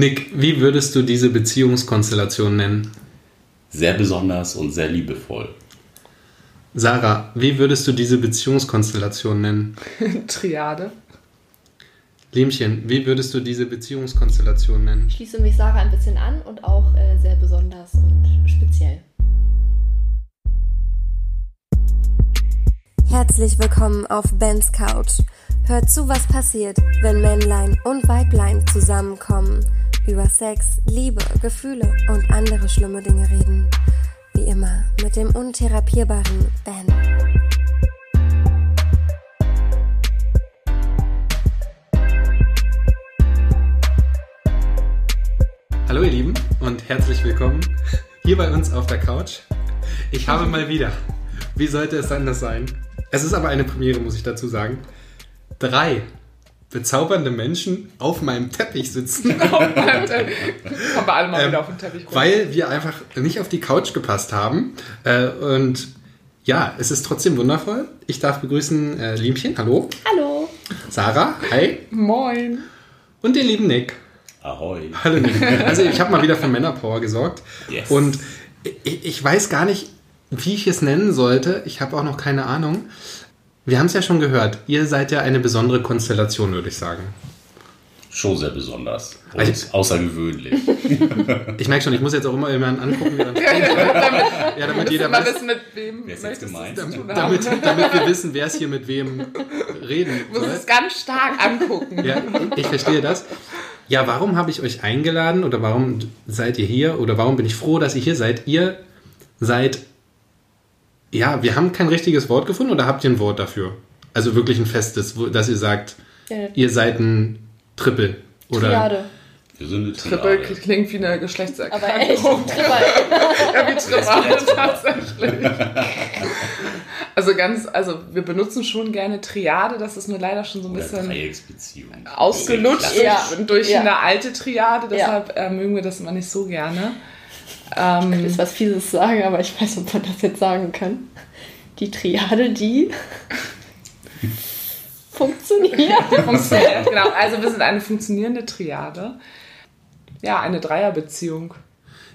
Nick, wie würdest du diese Beziehungskonstellation nennen? Sehr besonders und sehr liebevoll. Sarah, wie würdest du diese Beziehungskonstellation nennen? Triade. Liemchen, wie würdest du diese Beziehungskonstellation nennen? Ich schließe mich Sarah ein bisschen an und auch äh, sehr besonders und speziell. Herzlich willkommen auf Bens Couch. Hört zu, was passiert, wenn Männlein und Weiblein zusammenkommen, über Sex, Liebe, Gefühle und andere schlimme Dinge reden. Wie immer mit dem untherapierbaren Ben. Hallo ihr Lieben und herzlich willkommen hier bei uns auf der Couch. Ich habe mal wieder, wie sollte es anders sein? Es ist aber eine Premiere, muss ich dazu sagen. Drei bezaubernde Menschen auf meinem Teppich sitzen. Kommen wir alle mal Ähm, wieder auf den Teppich runter. weil wir einfach nicht auf die Couch gepasst haben. Äh, und ja, es ist trotzdem wundervoll. Ich darf begrüßen äh, Liemchen, hallo. Hallo. Sarah, hi. Moin. Und den lieben Nick. Ahoi. Hallo Nick. Also ich habe mal wieder für Männerpower gesorgt. Yes. Und ich, ich weiß gar nicht, wie ich es nennen sollte. Ich habe auch noch keine Ahnung. Wir haben es ja schon gehört. Ihr seid ja eine besondere Konstellation, würde ich sagen. Schon sehr besonders. Und Also- außergewöhnlich. Ich merke schon, ich muss jetzt auch immer jemanden angucken, wie man spricht. Ja, damit jeder weiß, wissen, mit wem Wer ist jetzt gemeint? damit, damit wir wissen, wer es hier mit wem reden Du musst soll. es ganz stark angucken. Ja, ich verstehe das. Ja, warum habe ich euch eingeladen oder warum seid ihr hier oder warum bin ich froh, dass ihr hier seid? Ihr seid, ja, wir haben kein richtiges Wort gefunden oder habt ihr ein Wort dafür? Also wirklich ein festes, wo, dass ihr sagt, Ja, ihr seid ein Triple oder Triade. Wir sind eine Triple Triade. klingt wie eine Aber Geschlechtserkrankung. echt. Triple. Ja, wie Triple tatsächlich. Also ganz, also wir benutzen schon gerne Triade, das ist nur leider schon so ein Oder bisschen ausgelutscht. Ja. durch, Ja. eine alte Triade, deshalb äh, mögen wir das immer nicht so gerne. Ähm, Ich will was Fieses sagen, aber ich weiß, ob man das jetzt sagen kann. Die Triade, die funktioniert. funktioniert, genau. Also wir sind eine funktionierende Triade. Ja, eine Dreierbeziehung.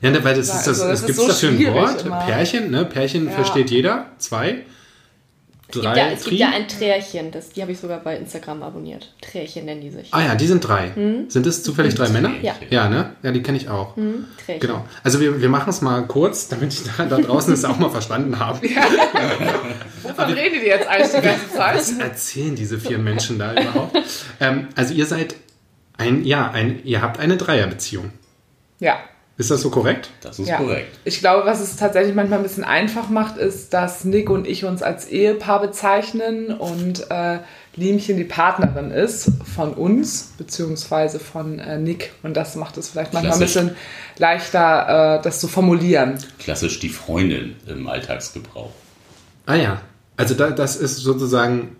Ja, ne, weil das ist das, Also, das es ist gibt so dafür ein Wort, immer. Pärchen, ne? Pärchen Ja. versteht jeder, zwei, drei, ja, es gibt ja ein Trärchen, das, die habe ich sogar bei Instagram abonniert. Trärchen nennen die sich. Ah ja, die sind drei. Sind es zufällig drei Männer? Ja. Ja, ne? Ja, die kenne ich auch. Hm, Trärchen. Genau. Also wir, wir machen es mal kurz, damit ich da, da draußen es auch mal verstanden habe. Wovon reden die jetzt eigentlich die ganze Zeit? Was erzählen diese vier Menschen da überhaupt? ähm, also ihr seid ein, ja, ein, ihr habt eine Dreierbeziehung. Ja. Ist das so korrekt? Das ist Ja. korrekt. Ich glaube, was es tatsächlich manchmal ein bisschen einfach macht, ist, dass Nick und ich uns als Ehepaar bezeichnen und äh, Liemchen die Partnerin ist von uns, beziehungsweise von äh, Nick. Und das macht es vielleicht manchmal Klassisch. ein bisschen leichter, äh, das zu formulieren. Klassisch die Freundin im Alltagsgebrauch. Ah ja. Also da, das ist sozusagen,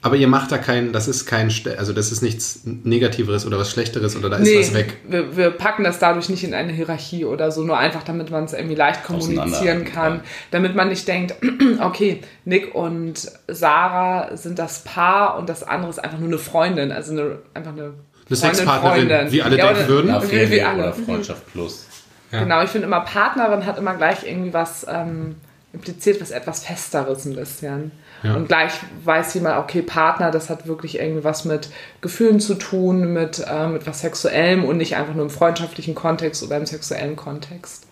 aber ihr macht da kein, das ist kein, also das ist nichts Negativeres oder was Schlechteres oder da ist was weg. Wir, wir packen das dadurch nicht in eine Hierarchie oder so, nur einfach, damit man es irgendwie leicht kommunizieren kann. kann. Damit man nicht denkt, okay, Nick und Sarah sind das Paar und das andere ist einfach nur eine Freundin, also eine, einfach eine, Eine Freundin, Sexpartnerin, Freundin. wie alle Ja, denken würden. Na, wie- wie alle. oder Freundschaft plus. Ja. Genau, ich finde immer Partnerin hat immer gleich irgendwie was ähm, impliziert, was etwas Festeres ein bisschen. Ja. Und gleich weiß jemand, okay, Partner, das hat wirklich irgendwie was mit Gefühlen zu tun, mit, äh, mit was Sexuellem und nicht einfach nur im freundschaftlichen Kontext oder im sexuellen Kontext.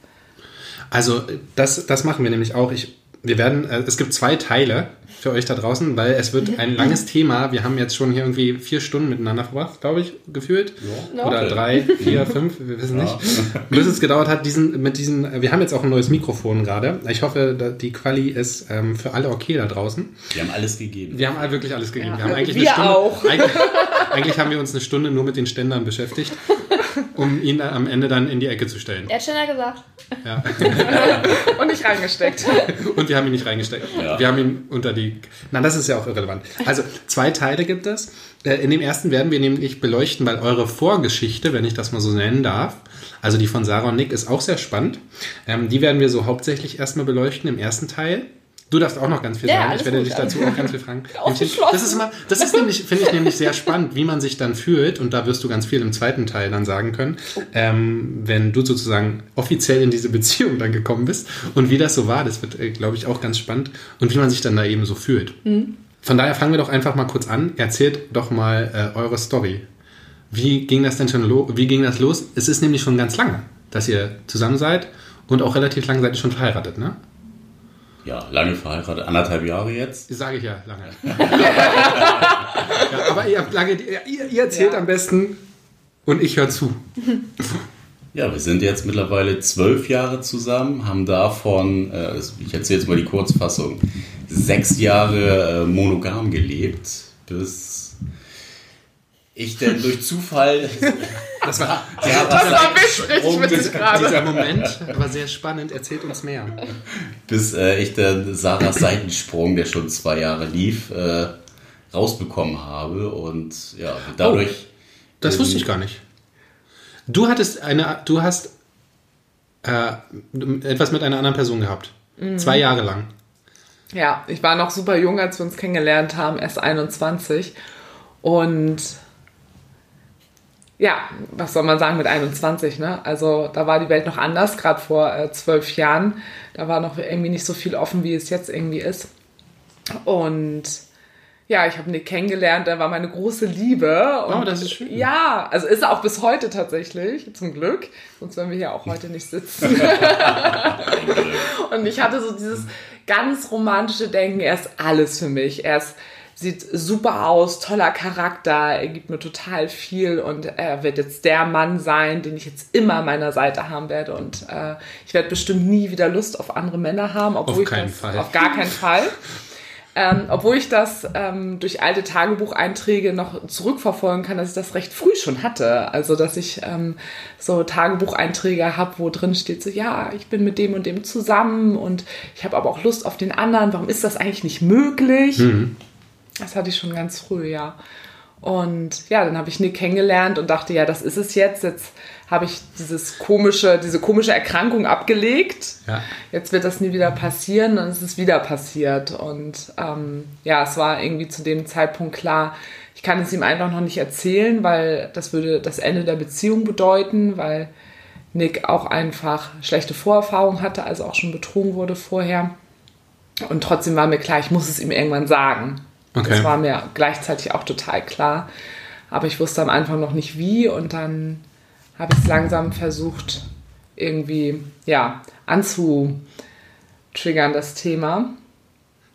Also das, das machen wir nämlich auch. Ich, wir werden, äh, es gibt zwei Teile für euch da draußen, weil es wird ein langes Thema. Wir haben jetzt schon hier irgendwie vier Stunden miteinander verbracht, glaube ich, gefühlt. Ja. Oder Okay. drei, vier, fünf, wir wissen Ja. nicht. Bis es gedauert hat, diesen, mit diesen, wir haben jetzt auch ein neues Mikrofon gerade. Ich hoffe, die Quali ist ähm, für alle okay da draußen. Wir haben alles gegeben. Wir haben wirklich alles gegeben. Ja. Wir haben eigentlich Wir eine Stunde, auch. Eigentlich, eigentlich haben wir uns eine Stunde nur mit den Ständern beschäftigt, um ihn am Ende dann in die Ecke zu stellen. Er hat schneller gesagt. Ja. Und nicht reingesteckt. Und wir haben ihn nicht reingesteckt. Ja. Wir haben ihn unter die. Na, das ist ja auch irrelevant. Also, zwei Teile gibt es. Äh, In dem ersten werden wir nämlich beleuchten, weil eure Vorgeschichte, wenn ich das mal so nennen darf, also die von Sarah und Nick, ist auch sehr spannend. Ähm, die werden wir so hauptsächlich erstmal beleuchten im ersten Teil. Du darfst auch noch ganz viel Ja, sagen. Ich werde dich dazu auch ganz viel fragen. Das ist immer, das ist nämlich, finde ich nämlich sehr spannend, wie man sich dann fühlt. Und da wirst du ganz viel im zweiten Teil dann sagen können, ähm, wenn du sozusagen offiziell in diese Beziehung dann gekommen bist und wie das so war. Das wird, äh, glaube ich, auch ganz spannend und wie man sich dann da eben so fühlt. Von daher fangen wir doch einfach mal kurz an. Erzählt doch mal äh, eure Story. Wie ging das denn schon los? Wie ging das los? Es ist nämlich schon ganz lange, dass ihr zusammen seid und auch relativ lange seid ihr schon verheiratet, ne? Ja, lange verheiratet, anderthalb Jahre jetzt. Das sage ich ja lange. ja, aber ihr habt lange, ihr, ihr erzählt Ja. am besten und ich höre zu. Ja, wir sind jetzt mittlerweile zwölf Jahre zusammen, haben davon, äh, ich erzähle jetzt mal die Kurzfassung, sechs Jahre äh, monogam gelebt, bis ich denn durch Zufall. Das war, Sarahs Das war richtig Seitensprung- witzig gerade. dieser Moment war sehr spannend. Erzählt uns mehr. bis äh, ich dann Sarahs Seitensprung, der schon zwei Jahre lief, äh, rausbekommen habe und ja, dadurch. Das wusste ich gar nicht. Du hattest eine, du hast äh, etwas mit einer anderen Person gehabt. Zwei Jahre lang. Ja, ich war noch super jung, als wir uns kennengelernt haben, erst 21. Und ja, was soll man sagen mit 21, ne? Also da war die Welt noch anders, gerade vor äh, zwölf Jahren. Da war noch irgendwie nicht so viel offen, wie es jetzt irgendwie ist. Und ja, ich habe Nick kennengelernt, er war meine große Liebe. Und Oh, das ist schön. Ja, also ist er auch bis heute tatsächlich, zum Glück. Sonst würden wir hier auch heute nicht sitzen. Und ich hatte so dieses ganz romantische Denken, er ist alles für mich. Er ist, sieht super aus, toller Charakter, er gibt mir total viel und er wird jetzt der Mann sein, den ich jetzt immer an meiner Seite haben werde. Und äh, ich werde bestimmt nie wieder Lust auf andere Männer haben, obwohl Auf ich keinen das, Fall. Auf gar keinen Fall. Ähm, obwohl ich das ähm, durch alte Tagebucheinträge noch zurückverfolgen kann, dass ich das recht früh schon hatte. Also, dass ich ähm, so Tagebucheinträge habe, wo drin steht so, ja, ich bin mit dem und dem zusammen und ich habe aber auch Lust auf den anderen. Warum ist das eigentlich nicht möglich? Das hatte ich schon ganz früh, ja. Und ja, dann habe ich Nick kennengelernt und dachte, ja, das ist es jetzt. Jetzt habe ich dieses komische, diese komische Erkrankung abgelegt. Ja. Jetzt wird das nie wieder passieren und es ist wieder passiert. Und ähm, ja, es war irgendwie zu dem Zeitpunkt klar, ich kann es ihm einfach noch nicht erzählen, weil das würde das Ende der Beziehung bedeuten, weil Nick auch einfach schlechte Vorerfahrungen hatte, also auch schon betrogen wurde vorher. Und trotzdem war mir klar, ich muss es ihm irgendwann sagen. Okay. Das war mir gleichzeitig auch total klar. Aber ich wusste am Anfang noch nicht wie und dann habe ich es langsam versucht, irgendwie, ja, anzutriggern, das Thema.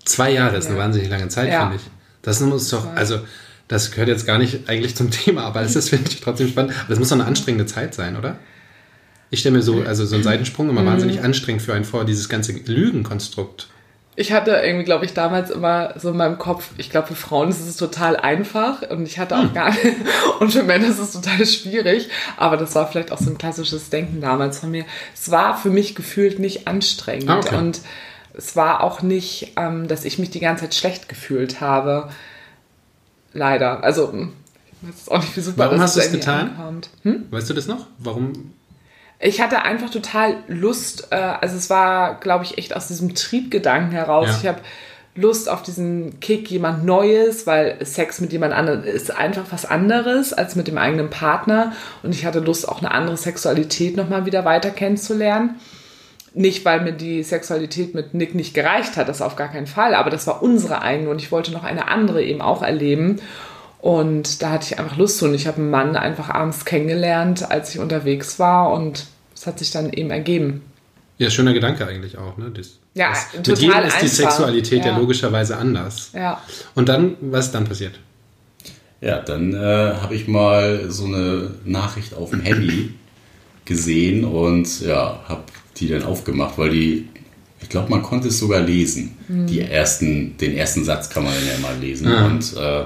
Zwei Jahre ist eine Ja. wahnsinnig lange Zeit, Ja. finde ich. Das muss doch, also, das gehört jetzt gar nicht eigentlich zum Thema, aber es ist, finde ich, trotzdem spannend. Aber das muss doch eine anstrengende Zeit sein, oder? Ich stelle mir so, also so einen Seitensprung Mhm. immer wahnsinnig anstrengend für einen vor, dieses ganze Lügenkonstrukt. Ich hatte irgendwie, glaube ich, damals immer so in meinem Kopf, ich glaube, für Frauen ist es total einfach und ich hatte auch gar nicht, und für Männer ist es total schwierig, aber das war vielleicht auch so ein klassisches Denken damals von mir. Es war für mich gefühlt nicht anstrengend Ah, okay. und es war auch nicht, ähm, dass ich mich die ganze Zeit schlecht gefühlt habe. Leider. Also, hm, ich weiß jetzt auch nicht, wie super Warum das hast du es getan? Hm? Weißt du das noch? Warum? Ich hatte einfach total Lust, äh, also es war, glaube ich, echt aus diesem Triebgedanken heraus. Ja. Ich habe Lust auf diesen Kick, jemand Neues, weil Sex mit jemand anderem ist einfach was anderes als mit dem eigenen Partner. Und ich hatte Lust, auch eine andere Sexualität nochmal wieder weiter kennenzulernen. Nicht, weil mir die Sexualität mit Nick nicht gereicht hat, das auf gar keinen Fall, aber das war unsere eigene und ich wollte noch eine andere eben auch erleben. Und da hatte ich einfach Lust zu. Und ich habe einen Mann einfach abends kennengelernt, als ich unterwegs war. Und es hat sich dann eben ergeben. Ja, schöner Gedanke eigentlich auch, ne? Das, Ja, das, mit total jedem ist die. Sexualität ja. Ja. logischerweise anders. Ja. Und dann, was ist dann passiert? Ja, dann äh, habe ich mal so eine Nachricht auf dem Handy gesehen und ja, habe die dann aufgemacht, weil die, ich glaube, man konnte es sogar lesen. Die ersten, den ersten Satz kann man dann ja mal lesen. Ah. Und äh,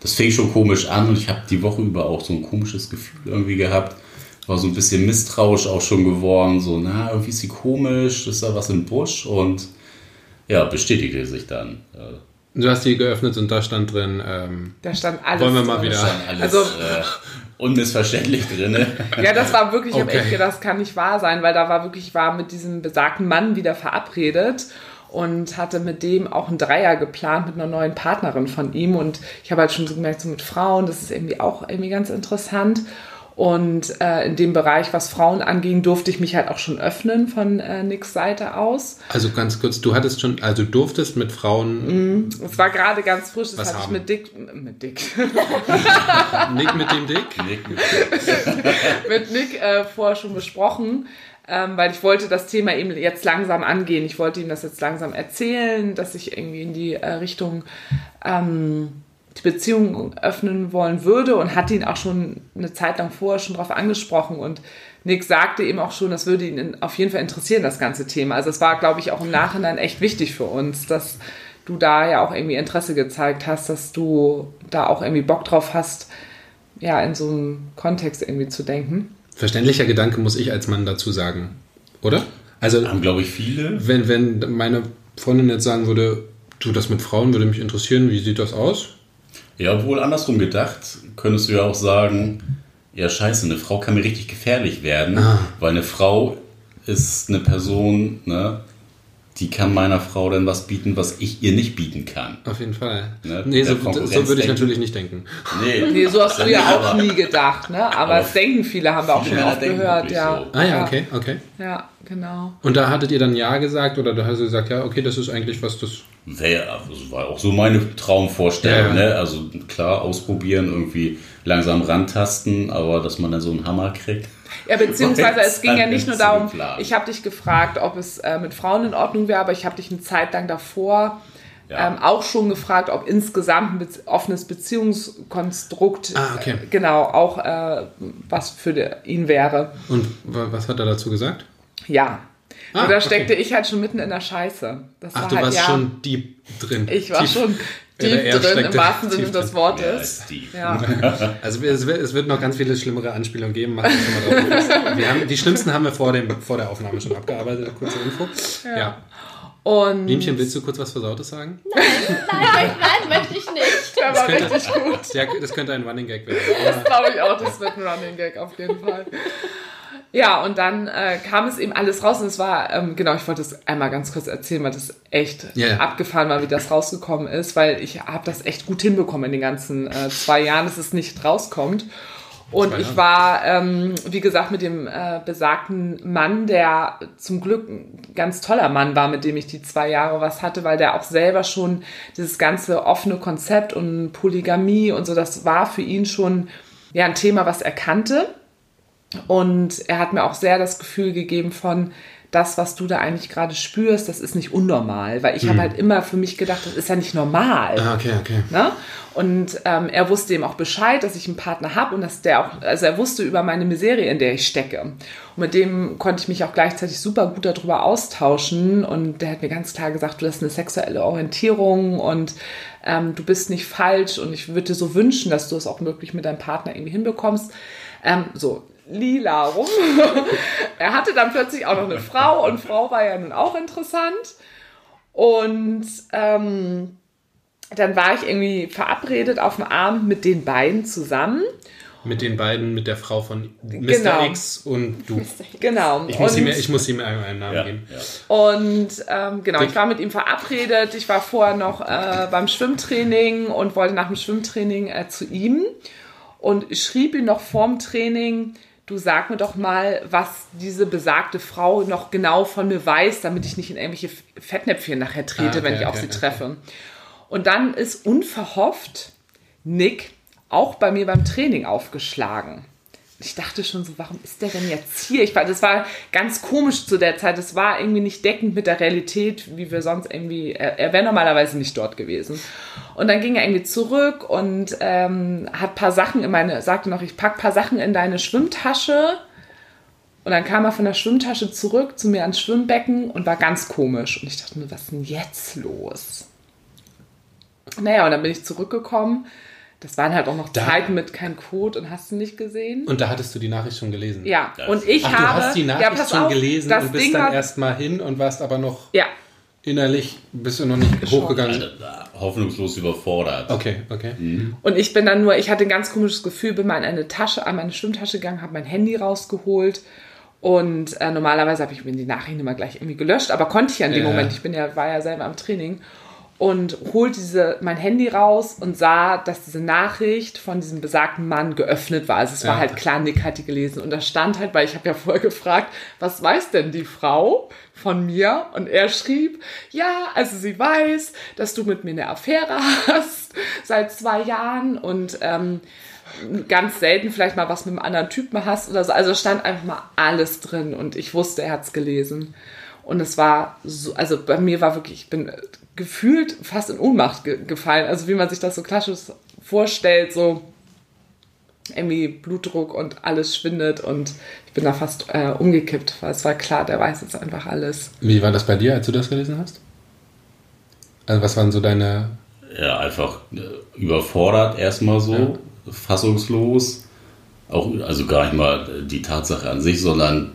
das fing schon komisch an und ich habe die Woche über auch so ein komisches Gefühl irgendwie gehabt. War so ein bisschen misstrauisch auch schon geworden. So, na, irgendwie ist sie komisch, ist da was im Busch und ja, bestätigte sich dann. Äh, Du hast die geöffnet und da stand drin, ähm, Da stand alles. Wollen wir mal drin. wieder- stand alles Also- äh, unmissverständlich drin. Ja, das war wirklich, ich habe Okay. echt gedacht, das kann nicht wahr sein, weil da war wirklich, ich war mit diesem besagten Mann wieder verabredet und hatte mit dem auch einen Dreier geplant mit einer neuen Partnerin von ihm. Und ich habe halt schon so gemerkt, so mit Frauen, das ist irgendwie auch irgendwie ganz interessant. Und äh, in dem Bereich, was Frauen anging, durfte ich mich halt auch schon öffnen von äh, Nicks Seite aus. Also ganz kurz, du hattest schon, also durftest mit Frauen. Es war gerade ganz frisch, das Was hatte ich haben? mit Dick, mit Dick, Nick mit dem Dick. Nick mit mit Nick äh, vorher schon besprochen, ähm, weil ich wollte das Thema eben jetzt langsam angehen. Ich wollte ihm das jetzt langsam erzählen, dass ich irgendwie in die äh, Richtung ähm, die Beziehung öffnen wollen würde und hatte ihn auch schon eine Zeit lang vorher schon darauf angesprochen und Nick sagte eben auch schon, das würde ihn auf jeden Fall interessieren, das ganze Thema. Also es war, glaube ich, auch im Nachhinein echt wichtig für uns, dass du da ja auch irgendwie Interesse gezeigt hast, dass du da auch irgendwie Bock drauf hast, ja, in so einem Kontext irgendwie zu denken. Verständlicher Gedanke muss ich als Mann dazu sagen, oder? Also Haben, glaube ich, viele. wenn, wenn meine Freundin jetzt sagen würde, du, das mit Frauen würde mich interessieren, wie sieht das aus? Ja, obwohl andersrum gedacht, könntest du ja auch sagen, ja scheiße, eine Frau kann mir richtig gefährlich werden, Ah. weil eine Frau ist eine Person, ne, die kann meiner Frau dann was bieten, was ich ihr nicht bieten kann. Auf jeden Fall. Ne, nee, so, so würde ich natürlich nicht denken. Nee, Nee, so hast du ja auch aber- nie gedacht, ne? Aber, Aber es denken viele, haben wir auch schon oft gehört, ja. so. Ah ja, okay, okay. Ja, genau. Und da hattet ihr dann Ja gesagt oder da hast du gesagt, ja, okay, das ist eigentlich was, das. Wäre, das war auch so meine Traumvorstellung, Ja, ja. ne? Also klar, ausprobieren, irgendwie langsam rantasten, aber dass man dann so einen Hammer kriegt. Ja, beziehungsweise es ging ja nicht nur darum, ich habe dich gefragt, ob es äh, mit Frauen in Ordnung wäre, aber ich habe dich eine Zeit lang davor Ja. ähm, auch schon gefragt, ob insgesamt ein Bez offenes Beziehungskonstrukt Ah, okay. äh, genau auch äh, was für de, ihn wäre. Und wa- was hat er dazu gesagt? Ja. Ah, da okay. steckte ich halt schon mitten in der Scheiße. Das Ach, war du halt, warst ja, schon deep drin. Ich war Tief- schon Er drin, im wahrsten Sinne des. Ja, Wortes. Steve. Ja. Also es wird, es wird noch ganz viele schlimmere Anspielungen geben. Macht euch schon mal drauf gefasst. wir haben, die schlimmsten haben wir vor, dem, vor der Aufnahme schon abgearbeitet. Kurze Info. Ja. Und Liemchen, willst du kurz was Versautes sagen? Nein, nein, nein, möchte ich nicht. der war könnte- richtig gut. Ja, das könnte ein Running Gag werden. Das glaube ich auch, das wird ein Running Gag auf jeden Fall. Ja, und dann äh, kam es eben alles raus und es war, ähm, genau, ich wollte es einmal ganz kurz erzählen, weil das echt ja. abgefahren war, wie das rausgekommen ist, weil ich habe das echt gut hinbekommen in den ganzen äh, zwei Jahren, dass es nicht rauskommt. Und ich war, ähm, wie gesagt, mit dem äh, besagten Mann, der zum Glück ein ganz toller Mann war, mit dem ich die zwei Jahre was hatte, weil der auch selber schon dieses ganze offene Konzept und Polygamie und so, das war für ihn schon ja ein Thema, was er kannte. Und er hat mir auch sehr das Gefühl gegeben von, das, was du da eigentlich gerade spürst, das ist nicht unnormal. Weil ich habe halt immer für mich gedacht, das ist ja nicht normal. Ah, okay, okay. Ne? Und ähm, er wusste eben auch Bescheid, dass ich einen Partner habe und dass der auch, also er wusste über meine Miserie, in der ich stecke. Und mit dem konnte ich mich auch gleichzeitig super gut darüber austauschen. Und der hat mir ganz klar gesagt, du hast eine sexuelle Orientierung und ähm, du bist nicht falsch. Und ich würde dir so wünschen, dass du es auch wirklich mit deinem Partner irgendwie hinbekommst. Ähm, so, lila rum. er hatte dann plötzlich auch noch eine Frau und Frau war ja nun auch interessant. Und ähm, dann war ich irgendwie verabredet auf dem Abend mit den beiden zusammen. Mit den beiden, mit der Frau von Mr. Genau. X und du. Genau. Ich muss, und, ihm, ich muss ihm einen, einen Namen Ja, geben. ja. und ähm, genau, ich war mit ihm verabredet. Ich war vorher noch äh, beim Schwimmtraining und wollte nach dem Schwimmtraining äh, zu ihm und schrieb ihm noch vorm Training, du sag mir doch mal, was diese besagte Frau noch genau von mir weiß, damit ich nicht in irgendwelche Fettnäpfchen nachher trete, Ah, okay, wenn ich auf okay, sie okay. treffe. Und dann ist unverhofft Nick auch bei mir beim Training aufgeschlagen. Ich dachte schon so, warum ist der denn jetzt hier? Ich war, das war ganz komisch zu der Zeit. Das war irgendwie nicht deckend mit der Realität, wie wir sonst irgendwie. Er, er wäre normalerweise nicht dort gewesen. Und dann ging er irgendwie zurück und ähm, hat paar Sachen in meine, sagte noch, ich pack paar Sachen in deine Schwimmtasche. Und dann kam er von der Schwimmtasche zurück zu mir ans Schwimmbecken und war ganz komisch. Und ich dachte mir, was ist denn jetzt los? Naja, und dann bin ich zurückgekommen. Das waren halt auch noch Da- Zeiten mit kein Code und hast du nicht gesehen? Und da hattest du die Nachricht schon gelesen. Ja, Das- und ich Ach, habe. du hast die Nachricht ja, schon auf, gelesen und bist Ding dann erstmal hin und warst aber noch Ja, innerlich, bist du noch nicht Geschockt. hochgegangen. Hoffnungslos überfordert. Okay, okay. und ich bin dann nur, ich hatte ein ganz komisches Gefühl, bin mal in eine Tasche, an meine Schwimmtasche gegangen, habe mein Handy rausgeholt Und äh, normalerweise habe ich mir die Nachrichten immer gleich irgendwie gelöscht, aber konnte ich ja in dem Ja. Moment. Ich bin ja, war ja selber am Training und holte diese, mein Handy raus und sah, dass diese Nachricht von diesem besagten Mann geöffnet war. Also es war Ja. halt klar, Nick hat die gelesen. Und da stand halt, weil ich habe ja vorher gefragt, was weiß denn die Frau von mir? Und er schrieb, ja, also sie weiß, dass du mit mir eine Affäre hast seit zwei Jahren und ähm, ganz selten vielleicht mal was mit einem anderen Typen hast oder so. Also es stand einfach mal alles drin und ich wusste, er hat's gelesen. Und es war so, also bei mir war wirklich, ich bin gefühlt fast in Ohnmacht ge gefallen. Also wie man sich das so klassisch vorstellt, so irgendwie Blutdruck und alles schwindet und ich bin da fast äh, umgekippt, weil es war klar, der weiß jetzt einfach alles. Wie war das bei dir, als du das gelesen hast? Also was waren so deine... Ja, einfach äh, überfordert erstmal so, fassungslos. Auch, also gar nicht mal die Tatsache an sich, sondern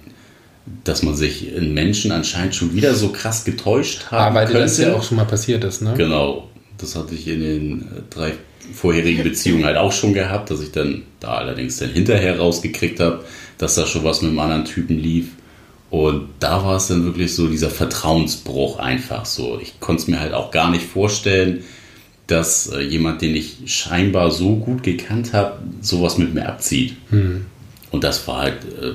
dass man sich in Menschen anscheinend schon wieder so krass getäuscht haben Ah, weil könnte. das ja auch schon mal passiert ist, ne? Genau, das hatte ich in den äh, drei vorherigen Beziehungen halt auch schon gehabt, dass ich dann da allerdings dann hinterher rausgekriegt habe, dass da schon was mit einem anderen Typen lief. Und da war es dann wirklich so dieser Vertrauensbruch einfach so. Ich konnte es mir halt auch gar nicht vorstellen, dass äh, jemand, den ich scheinbar so gut gekannt habe, sowas mit mir abzieht. Und das war halt, äh,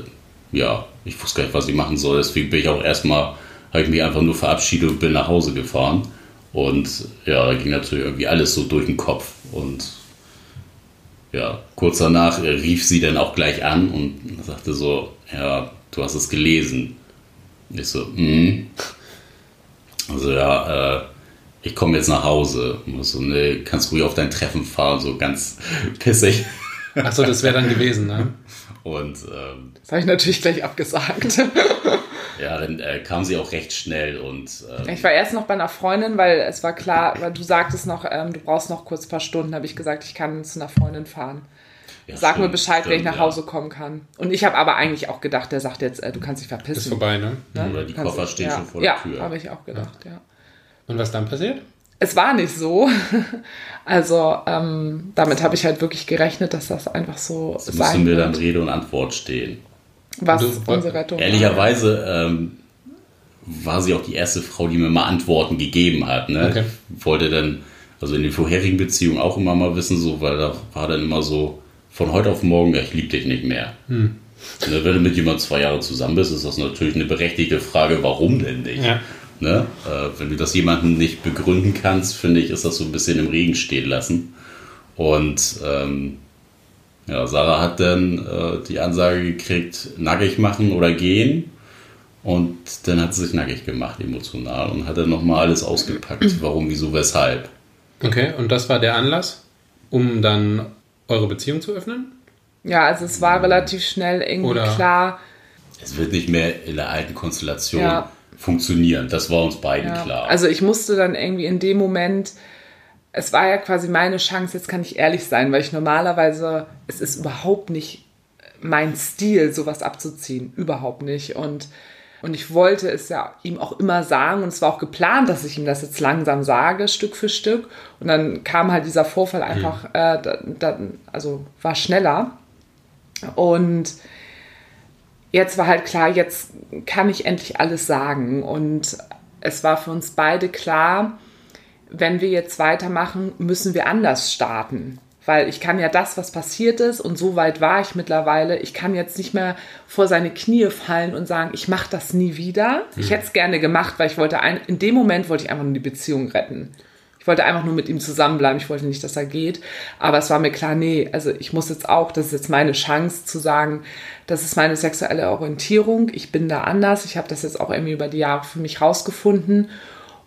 ja, ich wusste gar nicht, was ich machen soll. Deswegen bin ich auch erstmal, habe ich mich einfach nur verabschiedet und bin nach Hause gefahren. Und ja, da ging natürlich irgendwie alles so durch den Kopf. Und ja, kurz danach äh, rief sie dann auch gleich an und sagte so, ja, du hast es gelesen. Ich so, mhm. Also ja, äh, ich komme jetzt nach Hause. Und so, nee, kannst ruhig auf dein Treffen fahren, so ganz pissig. Achso, das wäre dann gewesen, ne? Und ähm, Das habe ich natürlich gleich abgesagt. ja, dann äh, kam sie auch recht schnell und ähm, Ich war erst noch bei einer Freundin, weil es war klar, weil du sagtest noch, ähm, du brauchst noch kurz ein paar Stunden, habe ich gesagt, ich kann zu einer Freundin fahren. ja, Sag mir stimmt, Bescheid, wenn ich stimmt, nach Hause kommen kann. Und ich habe aber eigentlich auch gedacht, der sagt jetzt, äh, du kannst dich verpissen. Ist vorbei, ne? Ne? Oder die Koffer stehen ja. schon vor der ja, Tür. habe ich auch gedacht, ja. Und was dann passiert? Es war nicht so. Also ähm, damit habe ich halt wirklich gerechnet, dass das einfach so Da sein müssen wir dann. Rede und Antwort stehen. Was Du- unsere Rettung. Ehrlicherweise ähm, war sie auch die erste Frau, die mir mal Antworten gegeben hat. Ne? Okay. Ich wollte dann, also in den vorherigen Beziehungen auch immer mal wissen, so, weil da war dann immer so, von heute auf morgen, ja, ich liebe dich nicht mehr. Hm. Ne, wenn du mit jemandem zwei Jahre zusammen bist, ist das natürlich eine berechtigte Frage, warum denn nicht? Ja. Ne? Äh, wenn du das jemandem nicht begründen kannst, finde ich, ist das so ein bisschen im Regen stehen lassen. Und ähm, ja, Sarah hat dann äh, die Ansage gekriegt, nackig machen oder gehen. Und dann hat sie sich nackig gemacht, emotional, und hat dann nochmal alles ausgepackt. Warum, wieso, weshalb. Okay, und das war der Anlass, um dann eure Beziehung zu öffnen? Ja, also es war relativ schnell irgendwie Oder- klar. Es wird nicht mehr in der alten Konstellation Ja. Funktionieren. Das war uns beiden Ja. klar. Also ich musste dann irgendwie in dem Moment, es war ja quasi meine Chance, jetzt kann ich ehrlich sein, weil ich normalerweise, es ist überhaupt nicht mein Stil, sowas abzuziehen. Überhaupt nicht. Und, und ich wollte es ja ihm auch immer sagen und es war auch geplant, dass ich ihm das jetzt langsam sage, Stück für Stück. Und dann kam halt dieser Vorfall einfach, äh, da, da, also war schneller. Und jetzt war halt klar, jetzt kann ich endlich alles sagen. Und es war für uns beide klar, wenn wir jetzt weitermachen, müssen wir anders starten. Weil ich kann ja das, was passiert ist, und so weit war ich mittlerweile, ich kann jetzt nicht mehr vor seine Knie fallen und sagen, ich mache das nie wieder. Ich hätte es gerne gemacht, weil ich wollte, ein, in dem Moment wollte ich einfach nur die Beziehung retten. Ich wollte einfach nur mit ihm zusammenbleiben. Ich wollte nicht, dass er geht. Aber es war mir klar, nee, also ich muss jetzt auch, das ist jetzt meine Chance zu sagen, das ist meine sexuelle Orientierung. Ich bin da anders. Ich habe das jetzt auch irgendwie über die Jahre für mich rausgefunden.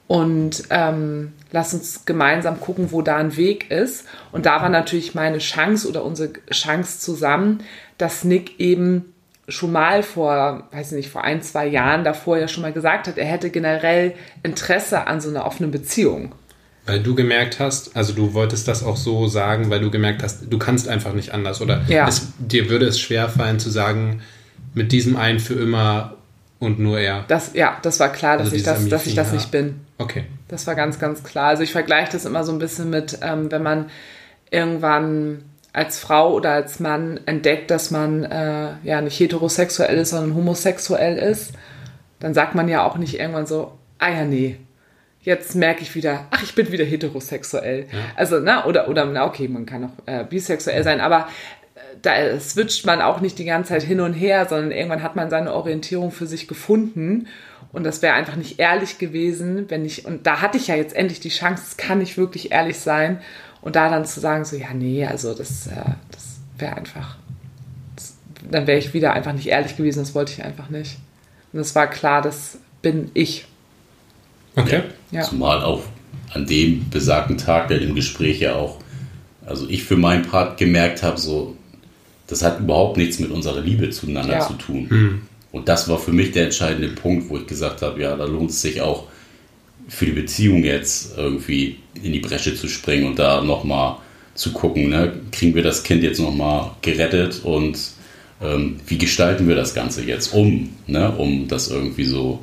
Und ähm, lass uns gemeinsam gucken, wo da ein Weg ist. Und da war natürlich meine Chance oder unsere Chance zusammen, dass Nick eben schon mal vor, weiß ich nicht, vor ein, zwei Jahren davor ja schon mal gesagt hat, er hätte generell Interesse an so einer offenen Beziehung. Weil du gemerkt hast, also du wolltest das auch so sagen, weil du gemerkt hast, du kannst einfach nicht anders. Oder Ja. es, dir würde es schwerfallen zu sagen, mit diesem einen für immer und nur er. Das, ja, das war klar, dass, Also ich, das, dass ich das nicht bin. Okay. Das war ganz, ganz klar. Also ich vergleiche das immer so ein bisschen mit, ähm, wenn man irgendwann als Frau oder als Mann entdeckt, dass man äh, ja nicht heterosexuell ist, sondern homosexuell ist, dann sagt man ja auch nicht irgendwann so, ah ja, nee, jetzt merke ich wieder, ach, ich bin wieder heterosexuell. Ja. Also, na, oder, oder, na, okay, man kann auch äh, bisexuell sein, aber äh, da switcht man auch nicht die ganze Zeit hin und her, sondern irgendwann hat man seine Orientierung für sich gefunden. Und das wäre einfach nicht ehrlich gewesen, wenn ich, und da hatte ich ja jetzt endlich die Chance, es kann nicht wirklich ehrlich sein. Und da dann zu sagen, so, ja, nee, also das, äh, das wäre einfach, das, dann wäre ich wieder einfach nicht ehrlich gewesen, das wollte ich einfach nicht. Und es war klar, das bin ich. Okay. Ja. Zumal auch an dem besagten Tag, der im Gespräch ja auch, also ich für meinen Part gemerkt habe, so, das hat überhaupt nichts mit unserer Liebe zueinander ja. zu tun. Hm. Und das war für mich der entscheidende Punkt, wo ich gesagt habe, ja, da lohnt es sich auch für die Beziehung jetzt irgendwie in die Bresche zu springen und da nochmal zu gucken, ne? kriegen wir das Kind jetzt nochmal gerettet und ähm, wie gestalten wir das Ganze jetzt um, ne? um das irgendwie so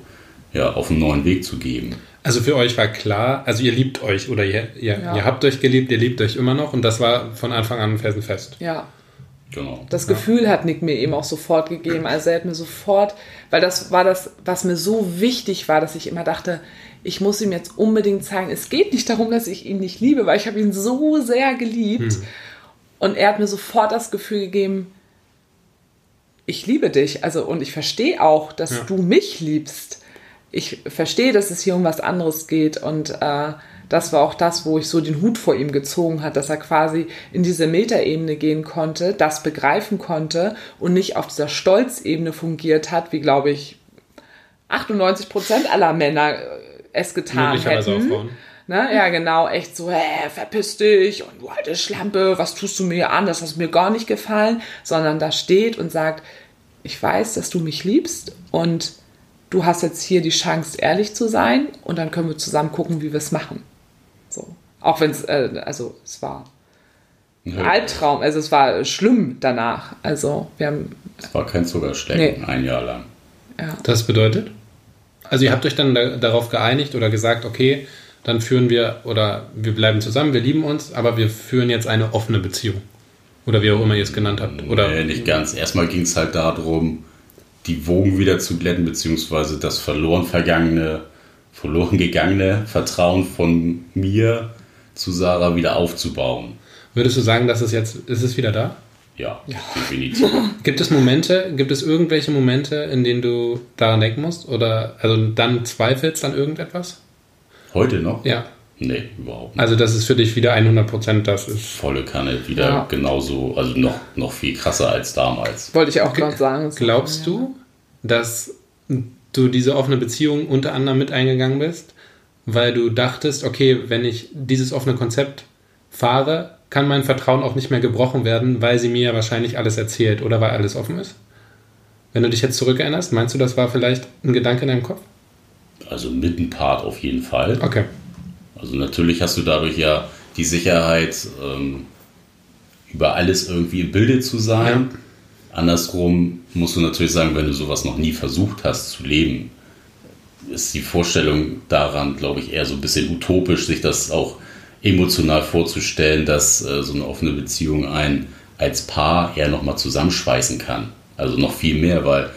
ja, auf einen neuen Weg zu geben. Also für euch war klar, also ihr liebt euch oder ihr, ihr, ja. ihr habt euch geliebt, ihr liebt euch immer noch und das war von Anfang an felsenfest. Ja. Genau. Das Gefühl ja. hat Nick mir eben auch sofort gegeben. Also er hat mir sofort, weil das war das, was mir so wichtig war, dass ich immer dachte, ich muss ihm jetzt unbedingt zeigen, es geht nicht darum, dass ich ihn nicht liebe, weil ich habe ihn so sehr geliebt. Hm. Und er hat mir sofort das Gefühl gegeben, ich liebe dich. Also, und ich verstehe auch, dass ja. du mich liebst. Ich verstehe, dass es hier um was anderes geht. Und äh, das war auch das, wo ich so den Hut vor ihm gezogen hat, dass er quasi in diese Metaebene gehen konnte, das begreifen konnte und nicht auf dieser Stolzebene fungiert hat, wie glaube ich 98 Prozent aller Männer äh, es getan hätten. Ne? Ja, genau, echt so, hä, verpiss dich und du alte Schlampe, was tust du mir an, das hat mir gar nicht gefallen, sondern da steht und sagt, ich weiß, dass du mich liebst und du hast jetzt hier die Chance, ehrlich zu sein und dann können wir zusammen gucken, wie wir es machen. So. Auch wenn es, äh, also es war ein Albtraum, also es war schlimm danach. Also wir haben. Es war kein Zuckerstecken, nee. ein Jahr lang. Ja. Das bedeutet? Also ihr habt euch dann da, darauf geeinigt oder gesagt, okay, dann führen wir oder wir bleiben zusammen, wir lieben uns, aber wir führen jetzt eine offene Beziehung. Oder wie auch immer ihr es genannt habt. Oder? Nee, nicht ganz. Erstmal ging es halt darum, die Wogen wieder zu glätten, beziehungsweise das verloren vergangene, verloren gegangene Vertrauen von mir zu Sarah wieder aufzubauen. Würdest du sagen, dass es jetzt, ist es wieder da? Ja, ja, definitiv. Gibt es Momente, gibt es irgendwelche Momente, in denen du daran denken musst? Oder also dann zweifelst an irgendetwas? Heute noch? Ja. Nee, überhaupt nicht. Also das ist für dich wieder 100% das ist. Volle Kanne, wieder ja. genauso, also noch, noch viel krasser als damals. Wollte ich auch gerade sagen. Glaubst du, dass du diese offene Beziehung unter anderem mit eingegangen bist, weil du dachtest, okay, wenn ich dieses offene Konzept fahre, kann mein Vertrauen auch nicht mehr gebrochen werden, weil sie mir ja wahrscheinlich alles erzählt oder weil alles offen ist? Wenn du dich jetzt zurückerinnerst, meinst du, das war vielleicht ein Gedanke in deinem Kopf? Also mit ein Part auf jeden Fall. Okay. Also natürlich hast du dadurch ja die Sicherheit, ähm, über alles irgendwie im Bilde zu sein. Ja. Andersrum musst du natürlich sagen, wenn du sowas noch nie versucht hast zu leben, ist die Vorstellung daran, glaube ich, eher so ein bisschen utopisch, sich das auch emotional vorzustellen, dass äh, so eine offene Beziehung einen als Paar eher nochmal zusammenschweißen kann. Also noch viel mehr, weil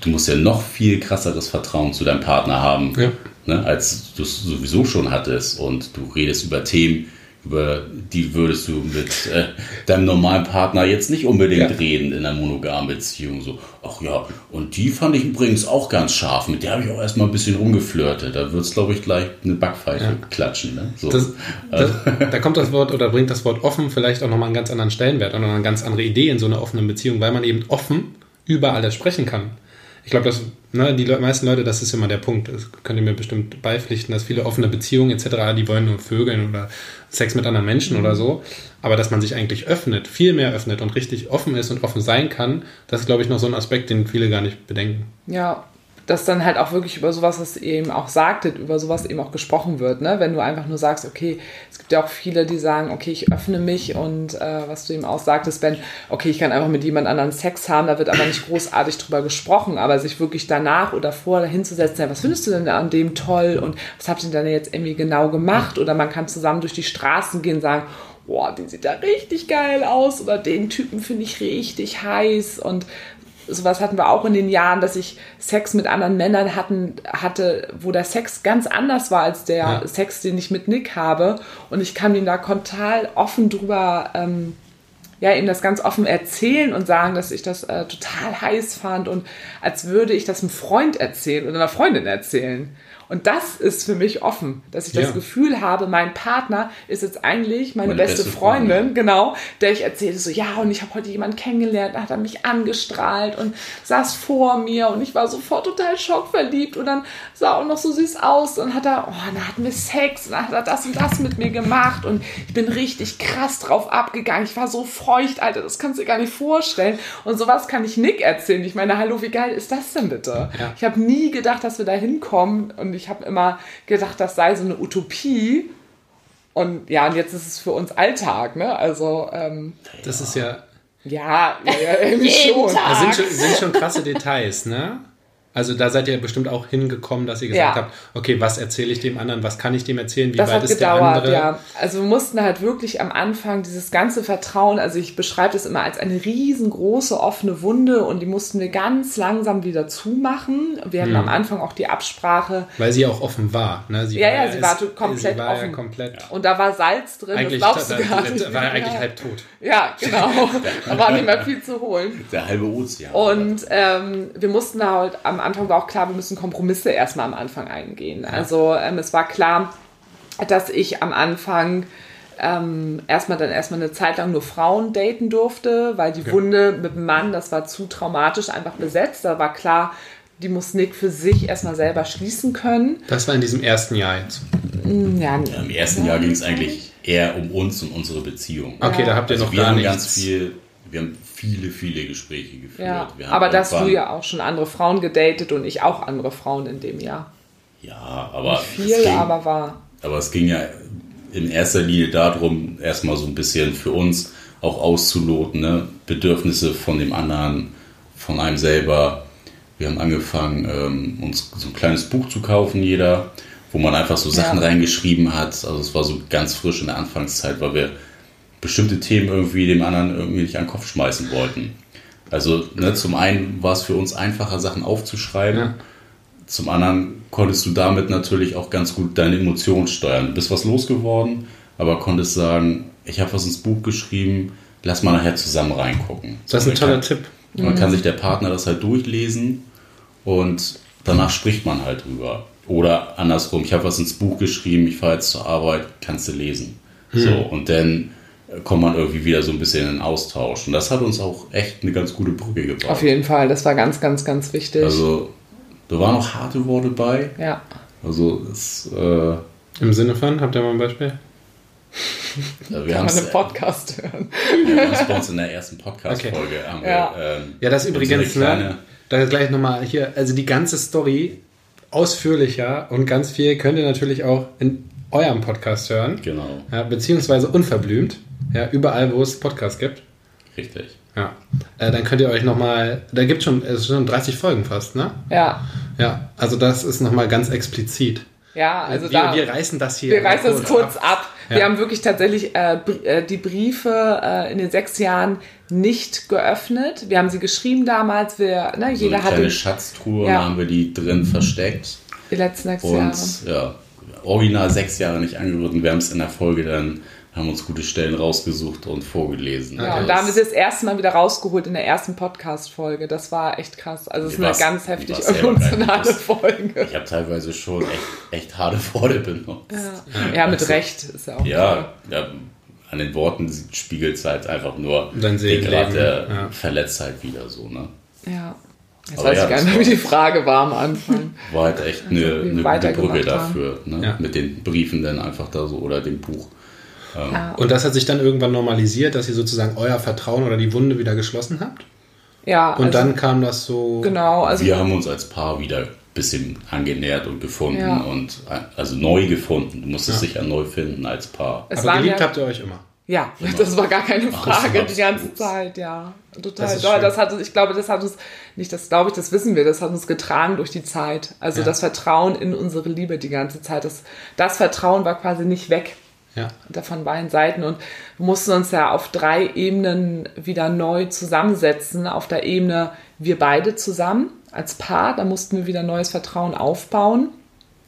du musst ja noch viel krasseres Vertrauen zu deinem Partner haben, ja. Ne, als du es sowieso schon hattest. Und du redest über Themen, über die würdest du mit äh, deinem normalen Partner jetzt nicht unbedingt ja. reden in einer monogamen Beziehung. So, ach ja, und die fand ich übrigens auch ganz scharf. Mit der habe ich auch erstmal ein bisschen rumgeflirtet. Da wird es, glaube ich, gleich eine Backpfeife ja. klatschen. Ne? So. Das, das, da kommt das Wort oder bringt das Wort offen vielleicht auch nochmal einen ganz anderen Stellenwert oder eine ganz andere Idee in so einer offenen Beziehung, weil man eben offen über alles sprechen kann ich glaube, dass ne, die Le meisten Leute, das ist immer der Punkt, das könnt ihr mir bestimmt beipflichten, dass viele offene Beziehungen etc., die wollen nur Vögeln oder Sex mit anderen Menschen mhm. oder so, aber dass man sich eigentlich öffnet, viel mehr öffnet und richtig offen ist und offen sein kann, das ist, glaube ich, noch so ein Aspekt, den viele gar nicht bedenken. Ja, dass dann halt auch wirklich über sowas, was eben auch sagtet, über sowas eben auch gesprochen wird. Ne? Wenn du einfach nur sagst, okay, es gibt ja auch viele, die sagen, okay, ich öffne mich und äh, was du eben auch sagtest, Ben, okay, ich kann einfach mit jemand anderem Sex haben, da wird aber nicht großartig drüber gesprochen, aber sich wirklich danach oder vorher hinzusetzen, ja, was findest du denn an dem toll und was habt ihr denn jetzt irgendwie genau gemacht? Oder man kann zusammen durch die Straßen gehen und sagen, boah, die sieht da richtig geil aus oder den Typen finde ich richtig heiß und sowas hatten wir auch in den Jahren, dass ich Sex mit anderen Männern hatten, hatte, wo der Sex ganz anders war als der Ja. Sex, den ich mit Nick habe. Und ich kann ihm da total offen drüber, ähm, ja, ihm das ganz offen erzählen und sagen, dass ich das äh, total heiß fand und als würde ich das einem Freund erzählen oder einer Freundin erzählen. Und das ist für mich offen, dass ich das Ja. Gefühl habe, mein Partner ist jetzt eigentlich meine, Meine beste, beste Freundin, Freundin. genau, der ich erzähle so, ja, und ich habe heute jemanden kennengelernt, da hat er mich angestrahlt und saß vor mir und ich war sofort total schockverliebt und dann sah er auch noch so süß aus und hat er, oh, dann hatten wir Sex und dann hat er das und das mit mir gemacht und ich bin richtig krass drauf abgegangen. Ich war so feucht, Alter, das kannst du dir gar nicht vorstellen. Und sowas kann ich Nick erzählen. Ich meine, hallo, wie geil ist das denn bitte? Ja. Ich habe nie gedacht, dass wir da hinkommen und ich habe immer gedacht, das sei so eine Utopie. Und ja, und jetzt ist es für uns Alltag, ne? Also, ähm, Das ist ja. ja, ja irgendwie Jeden schon. Tag. Das sind schon, sind schon krasse Details, ne? Also da seid ihr bestimmt auch hingekommen, dass ihr gesagt Ja. habt, okay, was erzähle ich dem anderen, was kann ich dem erzählen, wie Das weit hat ist der gedauert, andere? ja. Also wir mussten halt wirklich am Anfang dieses ganze Vertrauen, also ich beschreibe das immer als eine riesengroße offene Wunde und die mussten wir ganz langsam wieder zumachen. Wir Hm. hatten am Anfang auch die Absprache Weil sie auch offen war. Ne? Sie Ja, ja, sie war es- komplett sie war Ja offen. komplett und da war Salz drin, eigentlich, das glaubst da, du gar da, nicht. war eigentlich ja. halb tot. Ja, genau. da war nicht mehr viel zu holen. Der halbe Ozean. Und ähm, wir mussten da halt, am Anfang war auch klar, wir müssen Kompromisse erstmal am Anfang eingehen. Also ähm, es war klar, dass ich am Anfang ähm, erstmal dann erstmal eine Zeit lang nur Frauen daten durfte, weil die Wunde mit dem Mann, das war zu traumatisch einfach besetzt. Da war klar, die muss Nick für sich erstmal selber schließen können. Das war in diesem ersten Jahr jetzt. Ja, Ja, Im ersten Jahr ging es eigentlich eher um uns und unsere Beziehung. Okay, Ja. da habt ihr Also noch wir gar haben nichts. ganz viel, wir haben viele, viele Gespräche geführt. ja. Aber dass du ja auch schon andere Frauen gedatet und ich auch andere Frauen in dem Jahr. Ja, aber Viel, es ging, aber war. aber es ging ja in erster Linie darum, erstmal so ein bisschen für uns auch auszuloten, ne? Bedürfnisse von dem anderen, von einem selber. Wir haben angefangen, ähm, uns so ein kleines Buch zu kaufen, jeder, wo man einfach so Sachen Ja. reingeschrieben hat. Also es war so ganz frisch in der Anfangszeit, weil wir bestimmte Themen irgendwie dem anderen irgendwie nicht an den Kopf schmeißen wollten. Also ne, zum einen war es für uns einfacher, Sachen aufzuschreiben. Ja. Zum anderen konntest du damit natürlich auch ganz gut deine Emotionen steuern. Du bist was losgeworden, aber konntest sagen, ich habe was ins Buch geschrieben, lass mal nachher zusammen reingucken. Das ist ein toller kann, Tipp. Dann kann sich der Partner das halt durchlesen und danach spricht man halt drüber. Oder andersrum, ich habe was ins Buch geschrieben, ich fahre jetzt zur Arbeit, kannst du lesen. So, und dann kommt man irgendwie wieder so ein bisschen in den Austausch. Und das hat uns auch echt eine ganz gute Brücke gebracht. Auf jeden Fall, das war ganz, ganz, ganz wichtig. Also, da waren auch harte Worte bei. ja. Also, es, äh, wir Im Sinne von, habt ihr mal ein Beispiel? haben Kann man es einen Podcast hören. wir haben's bei uns in der ersten Podcast-Folge. haben wir, Ja. ähm, Ja, das übrigens, kleine, ne, da gleich nochmal hier, also die ganze Story ausführlicher und ganz viel könnt ihr natürlich auch in eurem Podcast hören. Genau, Ja, beziehungsweise unverblümt. Ja, überall, wo es Podcasts gibt. richtig. Ja. Äh, dann könnt ihr euch nochmal, da gibt schon, es sind schon 30 Folgen fast, ne? Ja. Ja, also das ist nochmal ganz explizit. Ja, also wir, da. wir reißen das hier. Wir reißen es kurz ab. Ja. Wir haben wirklich tatsächlich äh, äh, die Briefe äh, in den sechs Jahren nicht geöffnet. Wir haben sie geschrieben damals. Wir, ne, So jeder eine hatte kleine Schatztruhe, Ja. da haben wir die drin versteckt. die letzten sechs Und Jahre. ja, original sechs Jahre nicht angerührt. Und wir haben es in der Folge dann, haben uns gute Stellen rausgesucht und vorgelesen. Ja, und da haben wir es- sie das erste Mal wieder rausgeholt in der ersten Podcast-Folge. Das war echt krass. Also es ist eine ganz heftig emotionale. Folge. Ich habe teilweise schon echt, echt harte Worte benutzt. Ja, ja mit Also, Recht ist ja auch. Ja, ja, an den Worten spiegelt es halt einfach nur Dein den Grad der ja. Verletztheit wieder so. Ne? Ja. Jetzt Aber weiß ja, ich gar nicht, wie die Frage war am Anfang. War halt echt Also, eine, gute Brücke haben. dafür. Ne? Ja. Mit den Briefen dann einfach da so oder dem Buch. Und das hat sich dann irgendwann normalisiert, dass ihr sozusagen euer Vertrauen oder die Wunde wieder geschlossen habt. Ja, Und also, dann kam das so. genau. Also wir haben uns als Paar wieder ein bisschen angenähert und gefunden Ja. und also neu gefunden. Du musstest Ja. dich ja neu finden als Paar. es Aber geliebt ja, habt ihr euch immer. Ja, das war gar keine Frage Absolut. die ganze Zeit, ja. Total. Das ist Das, hat, uns- ich glaube, das hat uns, nicht das glaube ich, das wissen wir, das hat uns getragen durch die Zeit. Also Ja. das Vertrauen in unsere Liebe die ganze Zeit. Das, das Vertrauen war quasi nicht weg. Ja. Von beiden Seiten und mussten uns ja auf drei Ebenen wieder neu zusammensetzen. Auf der Ebene wir beide zusammen als Paar, da mussten wir wieder neues Vertrauen aufbauen.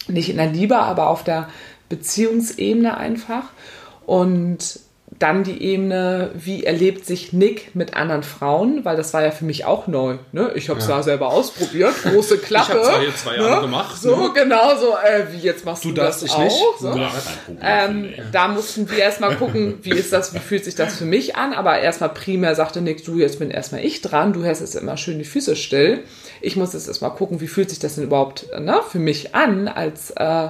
Nicht in der Liebe, aber auf der Beziehungsebene einfach. Und dann die Ebene, wie erlebt sich Nick mit anderen Frauen, weil das war ja für mich auch neu. Ne? Ich habe es ja. selber ausprobiert, große Klappe. ich habe hier zwei Jahre ne? gemacht. So, ne? genau so, äh, wie jetzt machst du, Du das darfst dich auch. nicht. So. Ja. Ähm, da mussten wir erstmal gucken, wie ist das, wie fühlt sich das für mich an. Aber erstmal primär sagte Nick, du, jetzt bin erstmal ich dran, du hältst jetzt immer schön die Füße still. Ich muss jetzt erstmal gucken, wie fühlt sich das denn überhaupt ne, für mich an, als äh,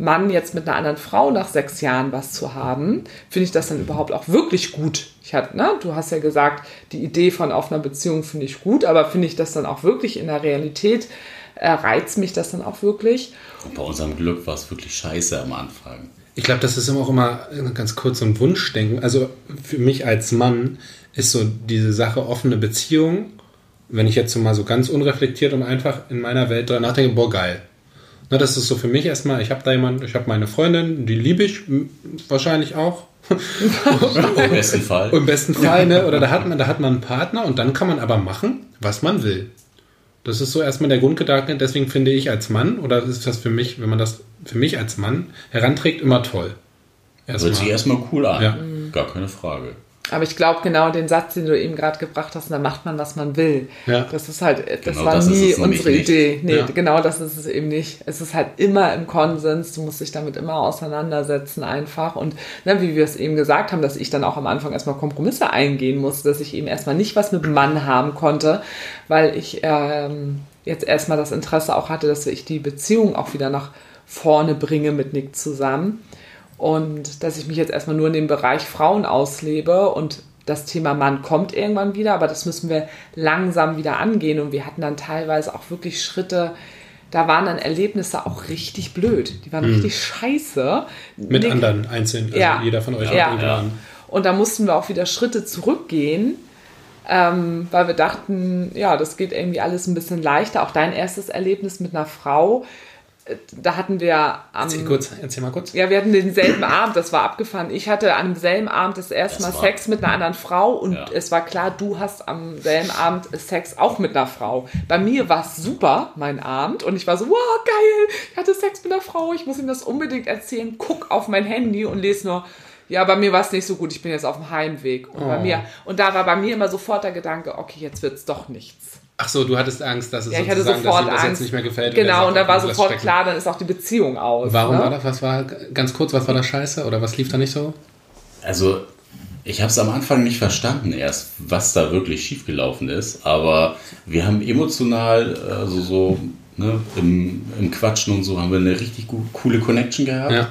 Mann jetzt mit einer anderen Frau nach sechs Jahren was zu haben. Finde ich das dann überhaupt auch wirklich gut? Ich hatte, ne, du hast ja gesagt, die Idee von offener Beziehung finde ich gut, aber finde ich das dann auch wirklich in der Realität, äh, reizt mich das dann auch wirklich? Und bei unserem Glück war es wirklich scheiße am Anfang. Ich glaube, das ist immer auch immer ganz kurz so ein Wunschdenken. Also für mich als Mann ist so diese Sache offene Beziehung, wenn ich jetzt so mal so ganz unreflektiert und einfach in meiner Welt drüber nachdenke, boah, geil. Na, das ist so für mich erstmal, ich habe da jemanden, ich habe meine Freundin, die liebe ich wahrscheinlich auch. Im besten Fall. Im besten Fall, ne? Oder da hat man, da hat man einen Partner und dann kann man aber machen, was man will. Das ist so erstmal der Grundgedanke. Deswegen finde ich als Mann, oder ist das für mich, wenn man das für mich als Mann heranträgt, immer toll. Hört sich erstmal cool an. Ja. Gar keine Frage. Aber ich glaube genau den Satz, den du eben gerade gebracht hast, da macht man, was man will. Ja. Das ist halt, das Genau war das nie unsere nicht. Idee. Nee, Ja. genau das ist es eben nicht. Es ist halt immer im Konsens, du musst dich damit immer auseinandersetzen einfach. Und ne, wie wir es eben gesagt haben, dass ich dann auch am Anfang erstmal Kompromisse eingehen musste, dass ich eben erstmal nicht was mit dem Mann haben konnte, weil ich ähm, jetzt erstmal das Interesse auch hatte, dass ich die Beziehung auch wieder nach vorne bringe mit Nick zusammen und dass ich mich jetzt erstmal nur in dem Bereich Frauen auslebe und das Thema Mann kommt irgendwann wieder, aber das müssen wir langsam wieder angehen und wir hatten dann teilweise auch wirklich Schritte, da waren dann Erlebnisse auch richtig blöd, die waren richtig scheiße. Mit Nick- anderen einzeln. Also Ja. jeder von euch hat Ja. Ja. an. und da mussten wir auch wieder Schritte zurückgehen, ähm, weil wir dachten, ja, das geht irgendwie alles ein bisschen leichter. Auch dein erstes Erlebnis mit einer Frau, da hatten wir am Erzähl, kurz, erzähl mal kurz. ja, wir hatten denselben Abend, das war abgefahren. Ich hatte an demselben Abend das erste Das Mal war- Sex mit einer anderen Frau und Ja. es war klar, du hast am selben Abend Sex auch mit einer Frau. Bei mir war es super, mein Abend, und ich war so, wow, geil, ich hatte Sex mit einer Frau, ich muss ihm das unbedingt erzählen. Guck auf mein Handy und lese nur, ja, bei mir war es nicht so gut, ich bin jetzt auf dem Heimweg. Und, bei Oh. mir, und da war bei mir immer sofort der Gedanke, okay, jetzt wird's doch nichts. Ach so, du hattest Angst, dass es Ja, ich hatte sofort dass ihm das Angst. jetzt nicht mehr gefällt. Genau, sagt, und da war sofort stecken. klar, dann ist auch die Beziehung aus. Warum ne? war das? Was war, ganz kurz, was war da scheiße? Oder was lief da nicht so? Also, ich habe es am Anfang nicht verstanden erst, was da wirklich schiefgelaufen ist. Aber wir haben emotional, also so ne, im, im Quatschen und so, haben wir eine richtig gut, coole Connection gehabt. Ja.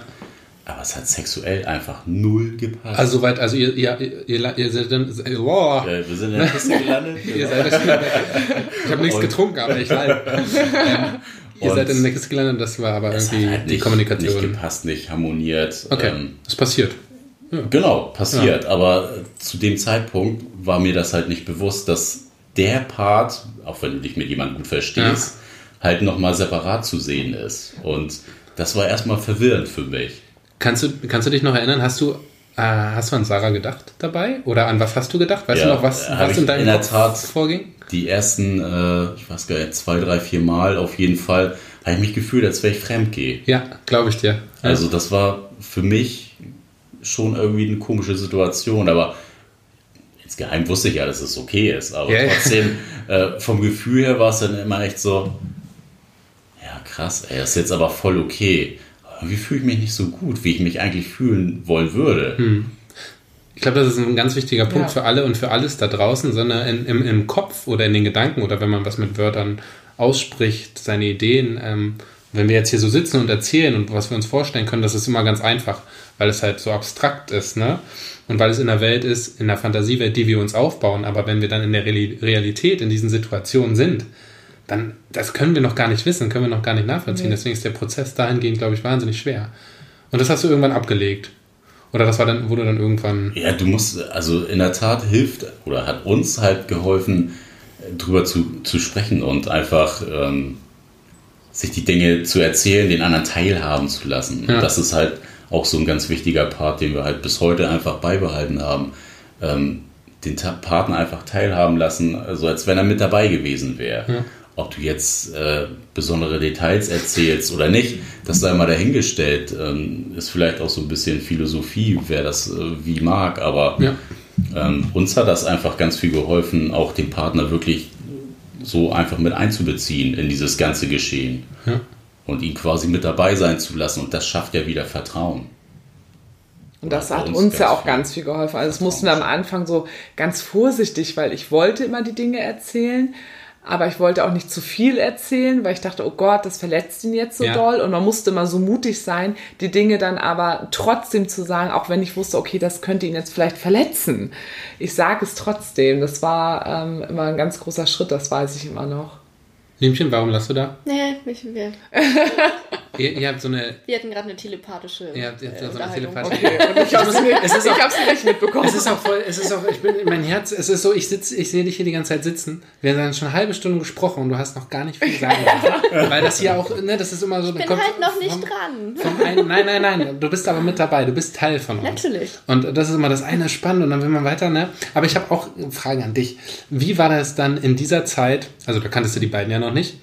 Aber es hat sexuell einfach null gepasst. Also soweit, also ihr, ihr, ihr, ihr seid dann, boah, äh, wir sind in der Kiste gelandet. ihr seid ich habe nichts Und- getrunken, aber ich halt. ihr seid in der Kiste gelandet, das war aber es irgendwie halt die nicht, Kommunikation. nicht gepasst, nicht harmoniert. okay, Ähm, das passiert. Genau, passiert. Aber äh, zu dem Zeitpunkt war mir das halt nicht bewusst, dass der Part, auch wenn du dich mit jemandem gut verstehst, halt nochmal separat zu sehen ist. Und das war erstmal verwirrend für mich. Kannst du, kannst du dich noch erinnern, hast du, äh, hast du an Sarah gedacht dabei? Oder an was hast du gedacht? Weißt Ja, du noch, was, was in deinem in der Kopf Tat- vorging? Die ersten, äh, ich weiß gar nicht, zwei, drei, vier Mal auf jeden Fall, habe ich mich gefühlt, als wäre ich fremdgehe. Ja, glaube ich dir. Ja. Also das war für mich schon irgendwie eine komische Situation, aber insgeheim wusste ich ja, dass es okay ist, aber ja. trotzdem äh, vom Gefühl her war es dann immer echt so, ja krass, ey, das ist jetzt aber voll okay. Aber irgendwie fühle ich mich nicht so gut, wie ich mich eigentlich fühlen wollen würde. Hm. Ich glaube, das ist ein ganz wichtiger Punkt Ja. für alle und für alles da draußen, sondern in, im, im Kopf oder in den Gedanken oder wenn man was mit Wörtern ausspricht, seine Ideen. Ähm, wenn wir jetzt hier so sitzen und erzählen und was wir uns vorstellen können, das ist immer ganz einfach, weil es halt so abstrakt ist, ne? Und weil es in der Welt ist, in der Fantasiewelt, die wir uns aufbauen. Aber wenn wir dann in der Reali- Realität, in diesen Situationen sind, dann, das können wir noch gar nicht wissen, können wir noch gar nicht nachvollziehen. Deswegen ist der Prozess dahingehend, glaube ich, wahnsinnig schwer. Und das hast du irgendwann abgelegt. Oder das war dann, wurde dann irgendwann. Ja, du musst, also in der Tat hilft oder hat uns halt geholfen, drüber zu, zu sprechen und einfach ähm, sich die Dinge zu erzählen, den anderen teilhaben zu lassen. Ja. Und das ist halt auch so ein ganz wichtiger Part, den wir halt bis heute einfach beibehalten haben. Ähm, den Ta Partner einfach teilhaben lassen, also als wenn er mit dabei gewesen wäre. Ja. Ob du jetzt äh, besondere Details erzählst oder nicht, das sei mal dahingestellt. Ähm, ist vielleicht auch so ein bisschen Philosophie, wer das äh, wie mag, aber Ja. ähm, uns hat das einfach ganz viel geholfen, auch den Partner wirklich so einfach mit einzubeziehen in dieses ganze Geschehen Ja. und ihn quasi mit dabei sein zu lassen. Und das schafft ja wieder Vertrauen. Und das hat uns uns ja auch ganz viel geholfen. Also es mussten wir am Anfang so ganz vorsichtig, weil ich wollte immer die Dinge erzählen, aber ich wollte auch nicht zu viel erzählen, weil ich dachte, oh Gott, das verletzt ihn jetzt so Ja. doll. Und man musste immer so mutig sein, die Dinge dann aber trotzdem zu sagen, auch wenn ich wusste, okay, das könnte ihn jetzt vielleicht verletzen. Ich sage es trotzdem. Das war ähm, immer ein ganz großer Schritt, das weiß ich immer noch. Liebchen, warum lachst du da? Nee, ich, wir, Ihr, ihr habt so eine. wir hatten gerade eine telepathische Ihr habt, ihr habt äh, so eine telepathische. Okay, und ich habe es nicht, Es ist auch- ich hab's nicht mitbekommen. Es ist auch voll, es ist auch, ich bin, mein Herz, es ist so, ich sitze, ich sehe dich hier die ganze Zeit sitzen. Wir haben schon eine halbe Stunde gesprochen und du hast noch gar nicht viel sagen. Weil das hier auch, ne, das ist immer so. Ich bin halt noch nicht dran. Vom einen, nein, nein, nein, du bist aber mit dabei, du bist Teil von uns. Natürlich. Und das ist immer das eine spannend und dann will man weiter, ne? Aber ich habe auch Fragen an dich. Wie war das dann in dieser Zeit, also da kanntest du die beiden ja noch nicht,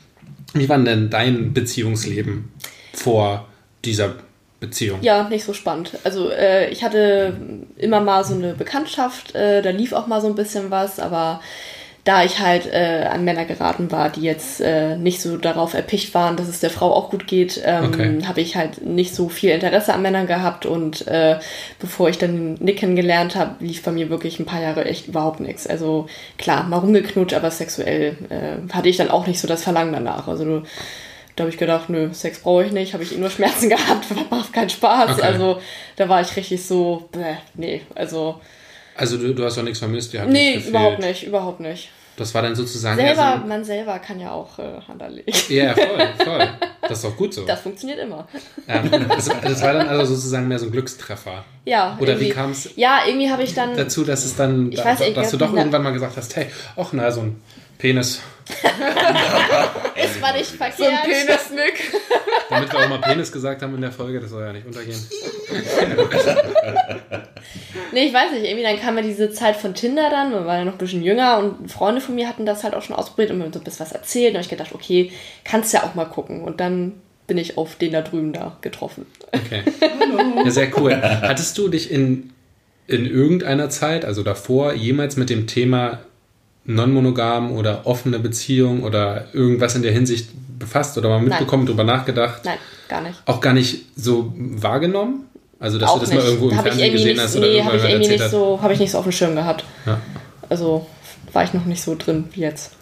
wie war denn dein Beziehungsleben vor dieser Beziehung? Ja, nicht so spannend. Also äh, ich hatte immer mal so eine Bekanntschaft, äh, da lief auch mal so ein bisschen was, aber da ich halt äh, an Männer geraten war, die jetzt äh, nicht so darauf erpicht waren, dass es der Frau auch gut geht, ähm, Okay. habe ich halt nicht so viel Interesse an Männern gehabt und äh, bevor ich dann Nick kennengelernt habe, lief bei mir wirklich ein paar Jahre echt überhaupt nichts. Also klar, mal rumgeknutscht, aber sexuell äh, hatte ich dann auch nicht so das Verlangen danach. Also du, da habe ich gedacht, nö, Sex brauche ich nicht, habe ich eh nur Schmerzen gehabt, macht keinen Spaß. Okay. Also da war ich richtig so, bäh, nee, also Also du, du hast doch nichts vermisst, wir haben nee, überhaupt nicht, überhaupt nicht. Das war dann sozusagen Selber, eher man selber kann ja auch äh, Hand anlegen. so, Ja, voll, voll. Das ist doch gut so. Das funktioniert immer. Ähm, das, das war dann also sozusagen mehr so ein Glückstreffer. Ja. Oder wie irgendwie- kam's Ja, irgendwie habe ich dann. Dazu, dass es dann, Ich weiß, ich dass du doch irgendwann mal gesagt hast, hey, ach na, so ein Penis. Es war nicht verkehrt. So ein Penisnick. Damit wir auch mal Penis gesagt haben in der Folge, das soll ja nicht untergehen. Nee, ich weiß nicht, irgendwie dann kam ja diese Zeit von Tinder dann, man war ja noch ein bisschen jünger und Freunde von mir hatten das halt auch schon ausprobiert und mir so ein bisschen was erzählt. Und ich gedacht, okay, kannst ja auch mal gucken. Und dann bin ich auf den da drüben da getroffen. Okay. Ja, sehr cool. Hattest du dich in, in irgendeiner Zeit, also davor, jemals mit dem Thema non-monogam oder offene Beziehung oder irgendwas in der Hinsicht befasst oder mal mitbekommen, drüber nachgedacht? Nein, gar nicht. Auch gar nicht so wahrgenommen? Also, dass auch du das nicht. mal irgendwo im Hab ich Fernsehen gesehen nicht, hast oder nee, habe ich irgendjemand irgendwie erzählt nicht so, habe ich nicht so auf dem Schirm gehabt. Ja. Also war ich noch nicht so drin wie jetzt.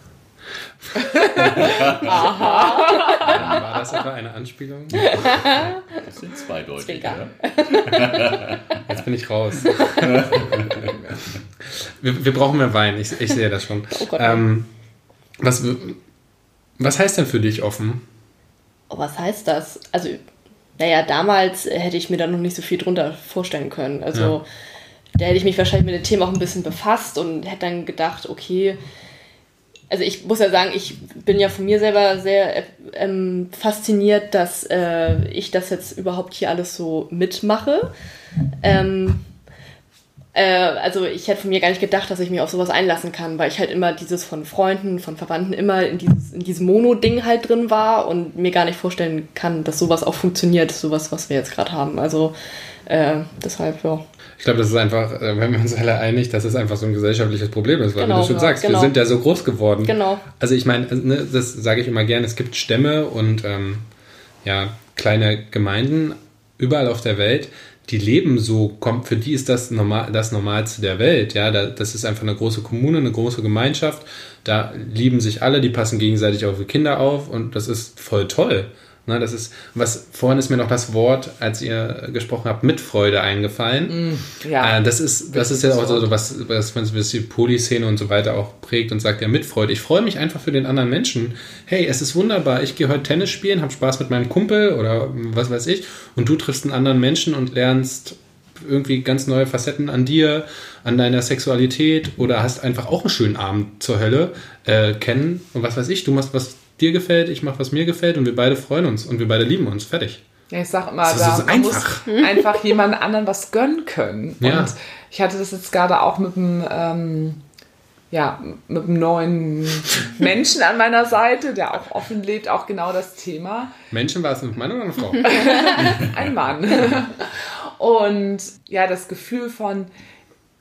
Dann war das etwa eine Anspielung? Das sind zweideutig. Ja? Jetzt bin ich raus. wir, wir brauchen mehr Wein, ich, ich sehe das schon. Oh Gott. ähm, was, was heißt denn für dich offen? Oh, was heißt das? Also, naja, damals hätte ich mir da noch nicht so viel drunter vorstellen können. Also, da hätte ich mich wahrscheinlich mit dem Thema auch ein bisschen befasst und hätte dann gedacht, okay, also ich muss ja sagen, ich bin ja von mir selber sehr äh, ähm, fasziniert, dass äh, ich das jetzt überhaupt hier alles so mitmache. Ähm, äh, also ich hätte von mir gar nicht gedacht, dass ich mich auf sowas einlassen kann, weil ich halt immer dieses von Freunden, von Verwandten immer in dieses, in diesem Mono-Ding halt drin war und mir gar nicht vorstellen kann, dass sowas auch funktioniert, sowas, was wir jetzt gerade haben. Also äh, deshalb, ja. Ich glaube, das ist einfach, äh, wenn wir uns alle einig, dass es einfach so ein gesellschaftliches Problem ist, weil Genau, wie du schon ja, sagst, wir genau. sind ja so groß geworden. Genau. Also ich meine, ne, das sage ich immer gerne, es gibt Stämme und ähm, ja, kleine Gemeinden überall auf der Welt, die leben so, kommt, für die ist das normal, das Normalste der Welt. Ja, da, das ist einfach eine große Kommune, eine große Gemeinschaft. Da lieben sich alle, die passen gegenseitig auf ihre Kinder auf und das ist voll toll. Ne, das ist, was vorhin ist mir noch das Wort, als ihr gesprochen habt, Mitfreude eingefallen. Ja. Äh, das ist, das ist ja auch so, was, was, was die Polyszene und so weiter auch prägt und sagt ja Mitfreude. Ich freue mich einfach für den anderen Menschen. Hey, es ist wunderbar. Ich gehe heute Tennis spielen, habe Spaß mit meinem Kumpel oder was weiß ich. Und du triffst einen anderen Menschen und lernst irgendwie ganz neue Facetten an dir, an deiner Sexualität oder hast einfach auch einen schönen Abend zur Hölle äh, kennen. Und was weiß ich, du machst was dir gefällt, ich mach was mir gefällt und wir beide freuen uns und wir beide lieben uns. Fertig. Ja, ich sag immer, Das da man muss einfach. einfach jemand anderen was gönnen können. Ja. Und ich hatte das jetzt gerade auch mit dem, ähm, ja, mit einem neuen Menschen an meiner Seite, der auch offen lebt, auch genau das Thema. Menschen war es ein Mann oder eine Frau? Ein Mann. Und ja, das Gefühl von,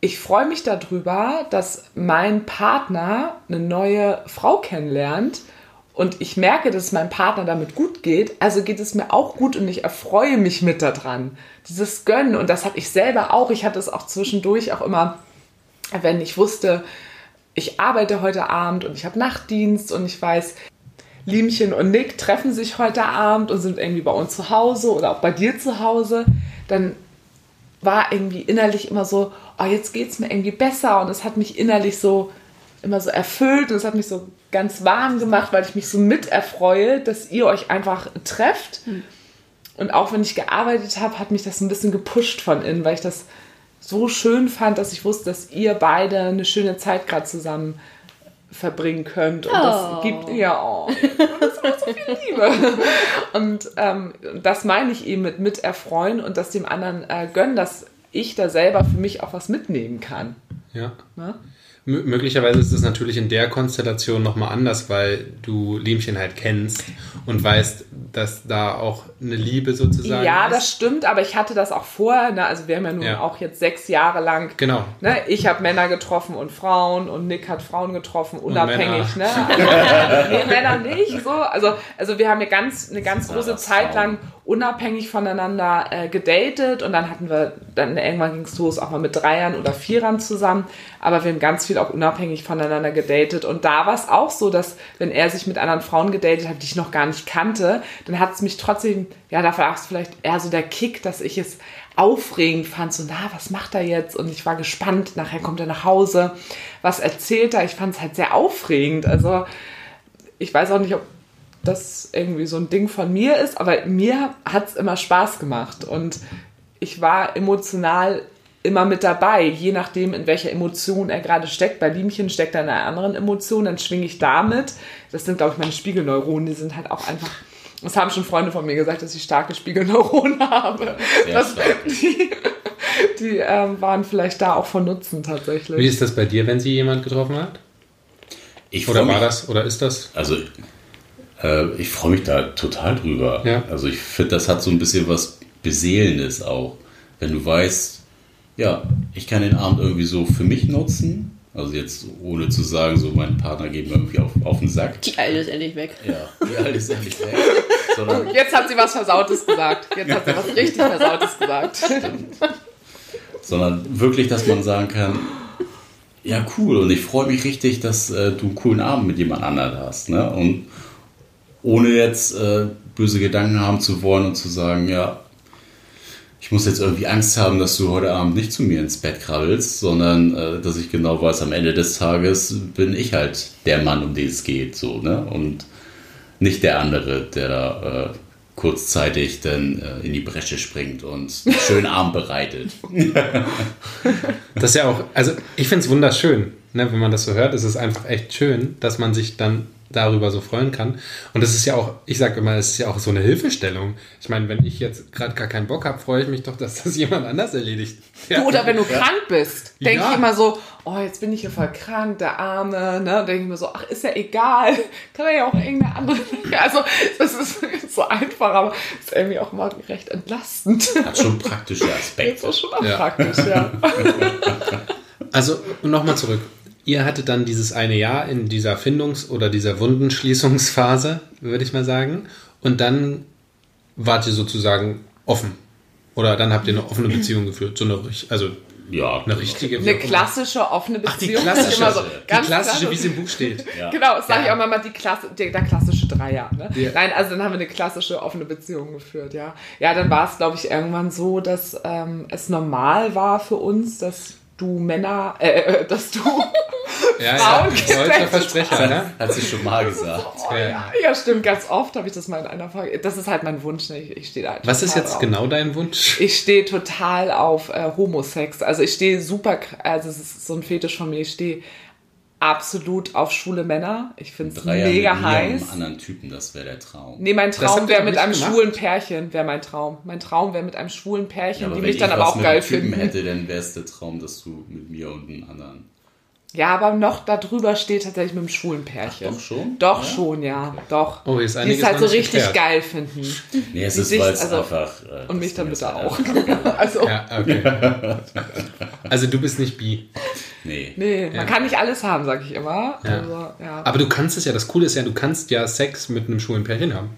ich freue mich darüber, dass mein Partner eine neue Frau kennenlernt und ich merke, dass es meinem Partner damit gut geht, also geht es mir auch gut und ich erfreue mich mit daran. Dieses Gönnen und das hatte ich selber auch. Ich hatte es auch zwischendurch auch immer, wenn ich wusste, ich arbeite heute Abend und ich habe Nachtdienst und ich weiß, Liemchen und Nick treffen sich heute Abend und sind irgendwie bei uns zu Hause oder auch bei dir zu Hause, dann war irgendwie innerlich immer so, oh, jetzt geht es mir irgendwie besser und es hat mich innerlich so immer so erfüllt und es hat mich so ganz warm gemacht, weil ich mich so mit erfreue, dass ihr euch einfach trefft. Und auch wenn ich gearbeitet habe, hat mich das ein bisschen gepusht von innen, weil ich das so schön fand, dass ich wusste, dass ihr beide eine schöne Zeit gerade zusammen verbringen könnt. Und das Oh. gibt ja oh, das macht so viel Liebe. Und ähm, das meine ich eben mit miterfreuen und das dem anderen äh, gönnen, dass ich da selber für mich auch was mitnehmen kann. Ja. Ne? Möglicherweise ist es natürlich in der Konstellation nochmal anders, weil du Liemchen halt kennst und weißt, dass da auch eine Liebe sozusagen Ja, ist. das stimmt, aber ich hatte das auch vorher. Ne? Also wir haben ja nun Ja. auch jetzt sechs Jahre lang. Genau. Ne? Ich habe Männer getroffen und Frauen und Nick hat Frauen getroffen, unabhängig. Ne? Männer. nee, Männer nicht. So. Also, also wir haben eine ganz, eine ganz große Zeit lang unabhängig voneinander äh, gedatet. Und dann hatten wir, dann irgendwann ging es los, auch mal mit Dreiern oder Vierern zusammen, aber wir haben ganz viel auch unabhängig voneinander gedatet. Und da war es auch so, dass wenn er sich mit anderen Frauen gedatet hat, die ich noch gar nicht kannte, dann hat es mich trotzdem, ja, da war es vielleicht eher so der Kick, dass ich es aufregend fand, so, na, was macht er jetzt? Und ich war gespannt, nachher kommt er nach Hause, was erzählt er? Ich fand es halt sehr aufregend, also ich weiß auch nicht, ob das irgendwie so ein Ding von mir ist, aber mir hat es immer Spaß gemacht und ich war emotional immer mit dabei, je nachdem, in welcher Emotion er gerade steckt. Bei Liemchen steckt er in einer anderen Emotion, dann schwinge ich damit. Das sind, glaube ich, meine Spiegelneuronen, die sind halt auch einfach. Das haben schon Freunde von mir gesagt, dass ich starke Spiegelneuronen habe. Das, die die ähm, waren vielleicht da auch von Nutzen tatsächlich. Wie ist das bei dir, wenn sie jemand getroffen hat? Ich Oder war mich- das? Oder ist das? Also, äh, ich freue mich da total drüber. Ja. Also, ich finde, das hat so ein bisschen was Beseelendes auch. Wenn du weißt, ja, ich kann den Abend irgendwie so für mich nutzen. Also, jetzt ohne zu sagen, so mein Partner geht mir irgendwie auf, auf den Sack. Die Alte ist endlich weg. Ja, wie alt ist ehrlich weg? Sondern, Jetzt hat sie was Versautes gesagt. Jetzt hat sie was richtig Versautes gesagt. sondern wirklich, dass man sagen kann, ja cool und ich freue mich richtig, dass äh, du einen coolen Abend mit jemand anderem hast. Ne? Und ohne jetzt äh, böse Gedanken haben zu wollen und zu sagen, ja, ich muss jetzt irgendwie Angst haben, dass du heute Abend nicht zu mir ins Bett krabbelst, sondern äh, dass ich genau weiß, am Ende des Tages bin ich halt der Mann, um den es geht. So, ne? Und nicht der andere, der da äh, kurzzeitig dann äh, in die Bresche springt und einen schönen Abend bereitet. Das ist ja auch, also ich finde es wunderschön, ne, wenn man das so hört. Es ist einfach echt schön, dass man sich dann darüber so freuen kann. Und es ist ja auch, ich sage immer, es ist ja auch so eine Hilfestellung. Ich meine, wenn ich jetzt gerade gar keinen Bock habe, freue ich mich doch, dass das jemand anders erledigt. Ja. Du, oder wenn du krank bist, denke Ja. ich immer so, oh, jetzt bin ich hier voll krank, der Arme, ne? Denke ich mir so, ach, ist ja egal. Kann er ja auch irgendeine andere. Also, das ist so einfach, aber ist irgendwie auch mal recht entlastend. Hat schon praktische Aspekte. ist schon Ja. praktisch, ja. Also nochmal zurück. Ihr hattet dann dieses eine Jahr in dieser Findungs- oder dieser Wundenschließungsphase, würde ich mal sagen. Und dann wart ihr sozusagen offen. Oder dann habt ihr eine offene Beziehung geführt. So eine, also Ja, eine richtige. Eine klassische offene Ach, die Beziehung. klassische. Immer so, die ganz klassische, klassisch. wie es im Buch steht. Ja. Genau, das sage ich Ja. auch mal, die Klasse, der, der klassische Dreier. Ne? Ja. Nein, also dann haben wir eine klassische offene Beziehung geführt, ja. Ja, dann war es, glaube ich, irgendwann so, dass ähm, es normal war für uns, dass du Männer, äh, äh, dass du, Ja, Frauen ja. Deutscher. Versprecher, ne? Hat sie schon mal gesagt. oh, ja, ja, stimmt, ganz oft habe ich das mal in einer Frage. Das ist halt mein Wunsch, ne? ich, ich stehe da halt Was ist total jetzt drauf. genau dein Wunsch? Ich stehe total auf äh, Homosex. Also ich stehe super, also es ist so ein Fetisch von mir. Ich stehe absolut auf schwule Männer. Ich finde es mega mit heiß. einem anderen Typen, das wäre der Traum. Nee, mein Traum wäre mit einem gemacht. schwulen Pärchen, wäre mein Traum. Mein Traum wäre mit einem schwulen Pärchen, Ja, aber die wenn mich dann ich aber auch mit geil einem Typen finden. hätte, dann wäre es der Traum, dass du mit mir und einem anderen. Ja, aber noch darüber steht tatsächlich mit einem schwulen Pärchen. Doch schon? Doch Ja? schon, ja. Doch. Oh, ist die es halt so richtig geklärt. geil finden. Nee, es Die ist, es also- einfach. äh, Und mich dann bitte ist auch. halt- also, Ja, okay. Also du bist nicht bi. Nee. nee, man Ja. kann nicht alles haben, sag ich immer. Ja. Also, ja. Aber du kannst es ja, das Coole ist ja, du kannst ja Sex mit einem schwulen Pärchen haben.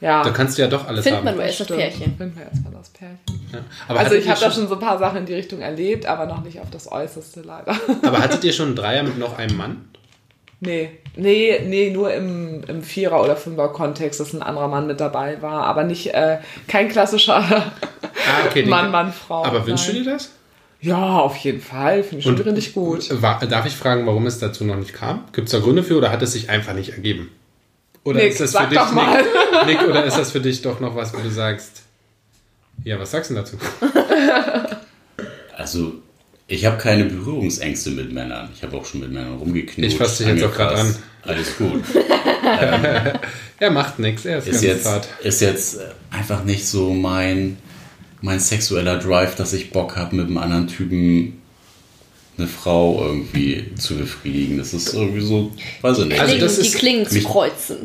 ja. Da kannst du ja doch alles Findet haben. man nur erst das. Pärchen. Finden wir erstmal das Pärchen. Ja. Aber Also ich habe da schon so ein paar Sachen in die Richtung erlebt, aber noch nicht auf das Äußerste leider. Aber hattet ihr schon einen Dreier mit noch einem Mann? Nee, nee, nee, nur im, im Vierer- oder Fünfer-Kontext, dass ein anderer Mann mit dabei war, aber nicht, äh, kein klassischer Ah, okay. Mann, Mann, Frau. Aber wünschst du dir das? Ja, auf jeden Fall, finde ich schon richtig gut. War, darf ich fragen, warum es dazu noch nicht kam? Gibt es da Gründe für oder hat es sich einfach nicht ergeben? Oder Nick, ist das sag für dich, doch mal. Nick, Nick, oder ist das für dich doch noch was, wo du sagst, ja, was sagst du denn dazu? Also, ich habe keine Berührungsängste mit Männern. Ich habe auch schon mit Männern rumgeknutscht. Ich fass dich jetzt auch grad angefasst. Alles gut. Er macht nichts, er ist, Ist ganz jetzt, zart. ist jetzt äh, einfach nicht so mein, mein sexueller Drive, dass ich Bock habe, mit einem anderen Typen eine Frau irgendwie zu befriedigen. Das ist irgendwie so, weiß ich nicht. Also das die ist- Klingen zu kreuzen.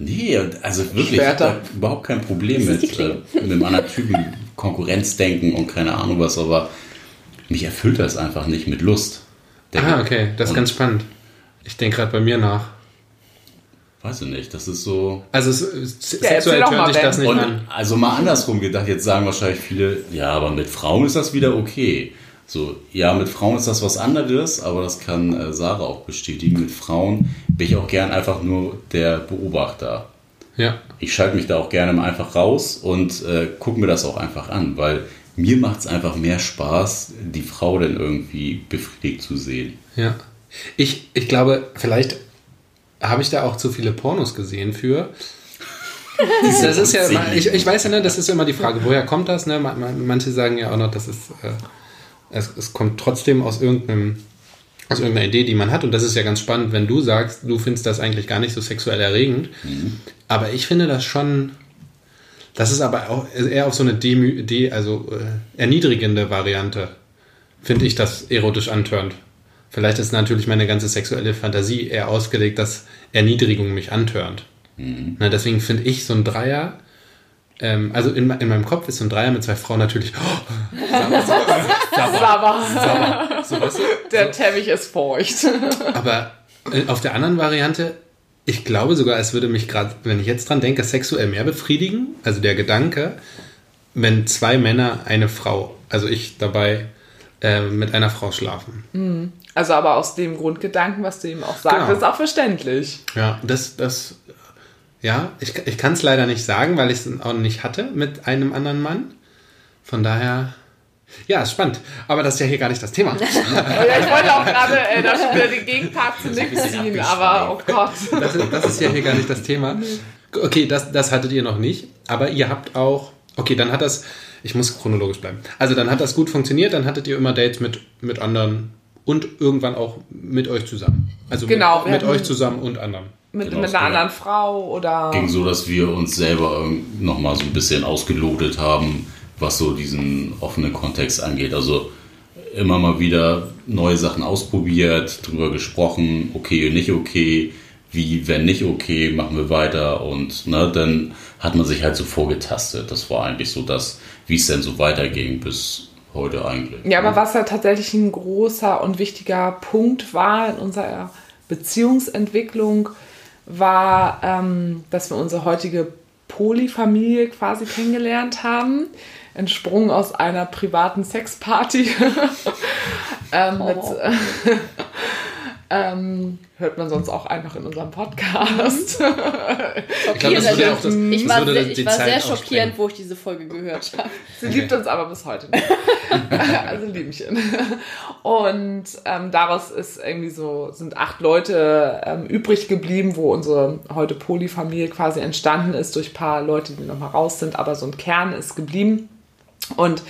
Nee, also wirklich, ich da überhaupt kein Problem mit, äh, mit einem anderen Typen Konkurrenzdenken und keine Ahnung was, aber mich erfüllt das einfach nicht mit Lust. Ah, okay, das ist und- ganz spannend. Ich denke gerade bei mir nach. Weiß ich nicht, das ist so. Also es, es, Ja, sexuell dich Ben. das nicht Und an. also mal andersrum gedacht, jetzt sagen wahrscheinlich viele, ja, aber mit Frauen ist das wieder okay. So, ja, mit Frauen ist das was anderes, aber das kann äh, Sarah auch bestätigen. Mit Frauen bin ich auch gern einfach nur der Beobachter. Ja. Ich schalte mich da auch gerne mal einfach raus und äh, gucke mir das auch einfach an, weil mir macht es einfach mehr Spaß, die Frau dann irgendwie befriedigt zu sehen. Ja. Ich, ich glaube, vielleicht habe ich da auch zu viele Pornos gesehen für. Das ist ja, ich, ich weiß ja, ne, das ist ja immer die Frage, woher kommt das? Ne? Man- man- Manche sagen ja auch noch, das ist, äh, es, es kommt trotzdem aus irgendeinem, aus irgendeiner Idee, die man hat. Und das ist ja ganz spannend, wenn du sagst, du findest das eigentlich gar nicht so sexuell erregend. Aber ich finde das schon, das ist aber auch eher auf so eine Demü, de, also äh, erniedrigende Variante, finde ich das erotisch antörnt. Vielleicht ist natürlich meine ganze sexuelle Fantasie eher ausgelegt, dass Erniedrigung mich antörnt. Na, deswegen finde ich so ein Dreier, ähm, also in, in meinem Kopf ist so ein Dreier mit zwei Frauen natürlich, oh, Aber so, weißt du? der Teppich ist feucht. Aber äh, auf der anderen Variante, ich glaube sogar, es würde mich gerade, wenn ich jetzt dran denke, sexuell mehr befriedigen. Also der Gedanke, wenn zwei Männer eine Frau, also ich dabei, äh, mit einer Frau schlafen. Also aber aus dem Grundgedanken, was du ihm auch sagst, Genau. ist auch verständlich. Ja, das, das, ja, ich, ich kann es leider nicht sagen, weil ich es auch nicht hatte mit einem anderen Mann. Von daher, ja, ist spannend. Aber das ist ja hier gar nicht das Thema. Oh ja, ich wollte auch gerade äh, da schon wieder den Gegenpart zu bisschen ziehen, aber oh Gott. Das ist, das ist ja hier gar nicht das Thema. Okay, das, das hattet ihr noch nicht. Aber ihr habt auch. Okay, dann hat das. Ich muss chronologisch bleiben. Also dann hat das gut funktioniert. Dann hattet ihr immer Dates mit, mit anderen und irgendwann auch mit euch zusammen. Also Genau, mit, mit euch zusammen und anderen. Mit, Genau, mit einer ja. anderen Frau oder. ging so, dass wir uns selber nochmal so ein bisschen ausgelotet haben, was so diesen offenen Kontext angeht. Also immer mal wieder neue Sachen ausprobiert, drüber gesprochen, okay, nicht okay, wie, wenn nicht okay, machen wir weiter und ne, dann hat man sich halt so vorgetastet. Das war eigentlich so das, wie es denn so weiterging bis heute eigentlich. Ja, aber was ja tatsächlich ein großer und wichtiger Punkt war in unserer Beziehungsentwicklung, war, ähm, dass wir unsere heutige Polyfamilie quasi kennengelernt haben. Entsprungen aus einer privaten Sexparty. ähm, mit, Oh. ähm, hört man sonst auch einfach in unserem Podcast. Ich glaube, das würde auch das, ich das war, würde sehr, die ich war Zeit sehr schockierend, wo ich diese Folge gehört habe. Sie liebt uns aber bis heute nicht. also Liebchen. Und ähm, daraus ist irgendwie so, sind acht Leute ähm, übrig geblieben, wo unsere heute Polyfamilie quasi entstanden ist durch ein paar Leute, die nochmal raus sind, aber so ein Kern ist geblieben. Und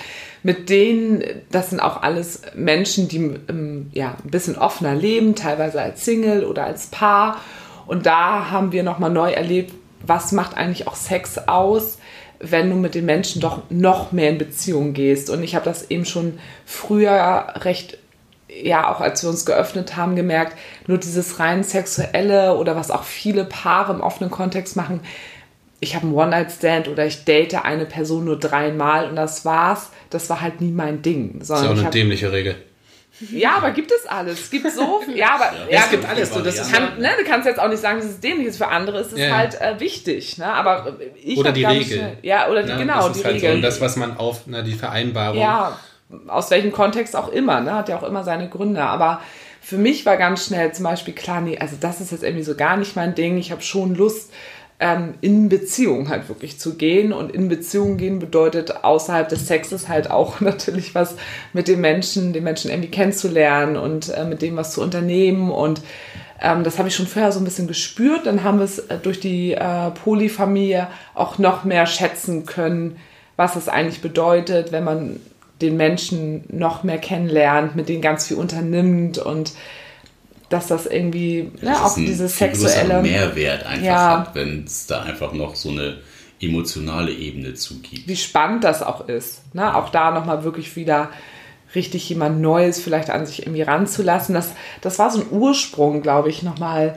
mit denen, das sind auch alles Menschen, die ähm, ja, ein bisschen offener leben, teilweise als Single oder als Paar. Und da haben wir nochmal neu erlebt, was macht eigentlich auch Sex aus, wenn du mit den Menschen doch noch mehr in Beziehung gehst. Und ich habe das eben schon früher recht, ja, auch als wir uns geöffnet haben, gemerkt, nur dieses rein sexuelle oder was auch viele Paare im offenen Kontext machen, ich habe einen One-Night-Stand oder ich date eine Person nur dreimal und das war's. Das war halt nie mein Ding. Das ist ja auch eine hab, dämliche Regel. Ja, aber gibt es alles. Es gibt so Ja, aber ja, ja, es gibt alles. So, das ist kann, ne, du kannst jetzt auch nicht sagen, dass es dämlich ist. Für andere ist es ja. halt äh, wichtig. Ne? Aber ich oder die Regel. Ja, oder die, ja, genau, die halt Regel. So. Und das, was man auf, na, die Vereinbarung. Ja, aus welchem Kontext auch immer. Ne? Hat ja auch immer seine Gründe. Aber für mich war ganz schnell zum Beispiel klar, nee, also das ist jetzt irgendwie so gar nicht mein Ding. Ich habe schon Lust, ähm, in Beziehung halt wirklich zu gehen. Und in Beziehung gehen bedeutet außerhalb des Sexes halt auch natürlich was mit dem Menschen, den Menschen irgendwie kennenzulernen und äh, mit dem was zu unternehmen. Und ähm, das habe ich schon vorher so ein bisschen gespürt. Dann haben wir es äh, durch die äh, Polyfamilie auch noch mehr schätzen können, was es eigentlich bedeutet, wenn man den Menschen noch mehr kennenlernt, mit denen ganz viel unternimmt und dass das irgendwie ja, ne, auch dieses sexuelle Mehrwert einfach ja. hat, wenn es da einfach noch so eine emotionale Ebene zugibt. Wie spannend das auch ist, ne? auch da nochmal wirklich wieder richtig jemand Neues vielleicht an sich irgendwie ranzulassen. Das, das war so ein Ursprung, glaube ich, nochmal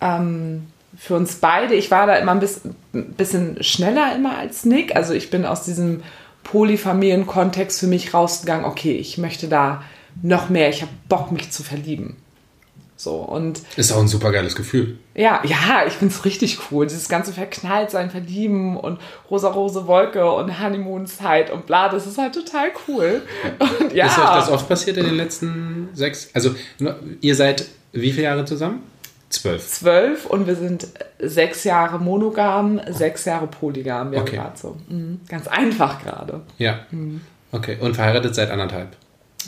ähm, für uns beide. Ich war da immer ein bisschen, ein bisschen schneller immer als Nick. Also ich bin aus diesem Polyfamilienkontext für mich rausgegangen, okay, ich möchte da noch mehr, ich habe Bock, mich zu verlieben. So, und ist auch ein super geiles Gefühl. Ja, ja, ich finde es richtig cool. Dieses ganze Verknalltsein, Verlieben und rosa-rose Wolke und Honeymoon-Zeit und bla, das ist halt total cool. Und, ja. Ist euch das oft passiert in den letzten sechs? Also, ihr seid wie viele Jahre zusammen? Zwölf. Zwölf und wir sind sechs Jahre monogam, sechs Jahre polygam. Wir okay. so. Mhm. Ganz einfach gerade. Ja. Mhm. Okay. Und verheiratet seit anderthalb?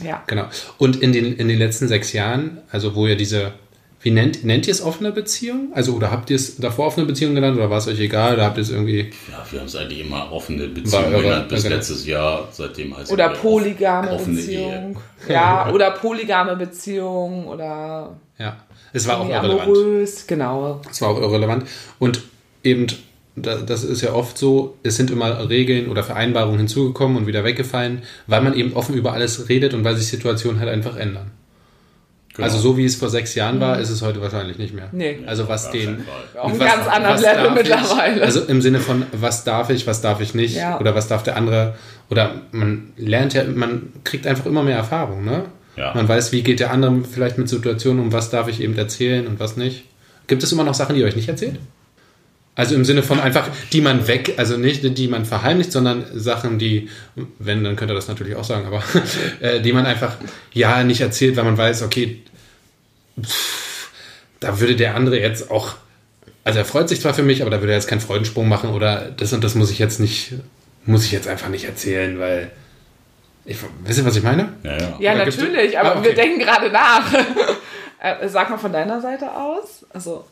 Ja. Genau. Und in den, in den letzten sechs Jahren, also wo ihr diese, wie nennt, nennt ihr es offene Beziehung? Also, oder habt ihr es davor offene Beziehung genannt oder war es euch egal? Oder habt ihr es irgendwie. Ja, wir haben es eigentlich immer offene Beziehung genannt, bis okay. letztes Jahr, seitdem heißt Oder polygame Beziehung. Ehe. Ja, oder polygame Beziehung oder. Ja, es war auch irrelevant. Amorös, genau. Es war auch irrelevant. Und eben das ist ja oft so, es sind immer Regeln oder Vereinbarungen hinzugekommen und wieder weggefallen, weil man eben offen über alles redet und weil sich Situationen halt einfach ändern. Genau. Also so wie es vor sechs Jahren war, mhm. ist es heute wahrscheinlich nicht mehr. Nee. Also was den... Auf einem ganz anderen Level mittlerweile. Ich, also im Sinne von, was darf ich, was darf ich nicht ja. oder was darf der andere. Oder man lernt ja, man kriegt einfach immer mehr Erfahrung. Ne? Ja. Man weiß, wie geht der andere vielleicht mit Situationen um, was darf ich eben erzählen und was nicht. Gibt es immer noch Sachen, die ihr euch nicht erzählt? Also im Sinne von einfach, die man weg, also nicht die man verheimlicht, sondern Sachen, die, wenn, dann könnte er das natürlich auch sagen, aber äh, die man einfach ja nicht erzählt, weil man weiß, okay, pff, da würde der andere jetzt auch, also er freut sich zwar für mich, aber da würde er jetzt keinen Freudensprung machen oder das und das muss ich jetzt nicht, muss ich jetzt einfach nicht erzählen, weil ich, wisst ihr, was ich meine? Ja, ja. ja natürlich, aber ah, okay. wir denken gerade nach. Äh, sag mal von deiner Seite aus. Also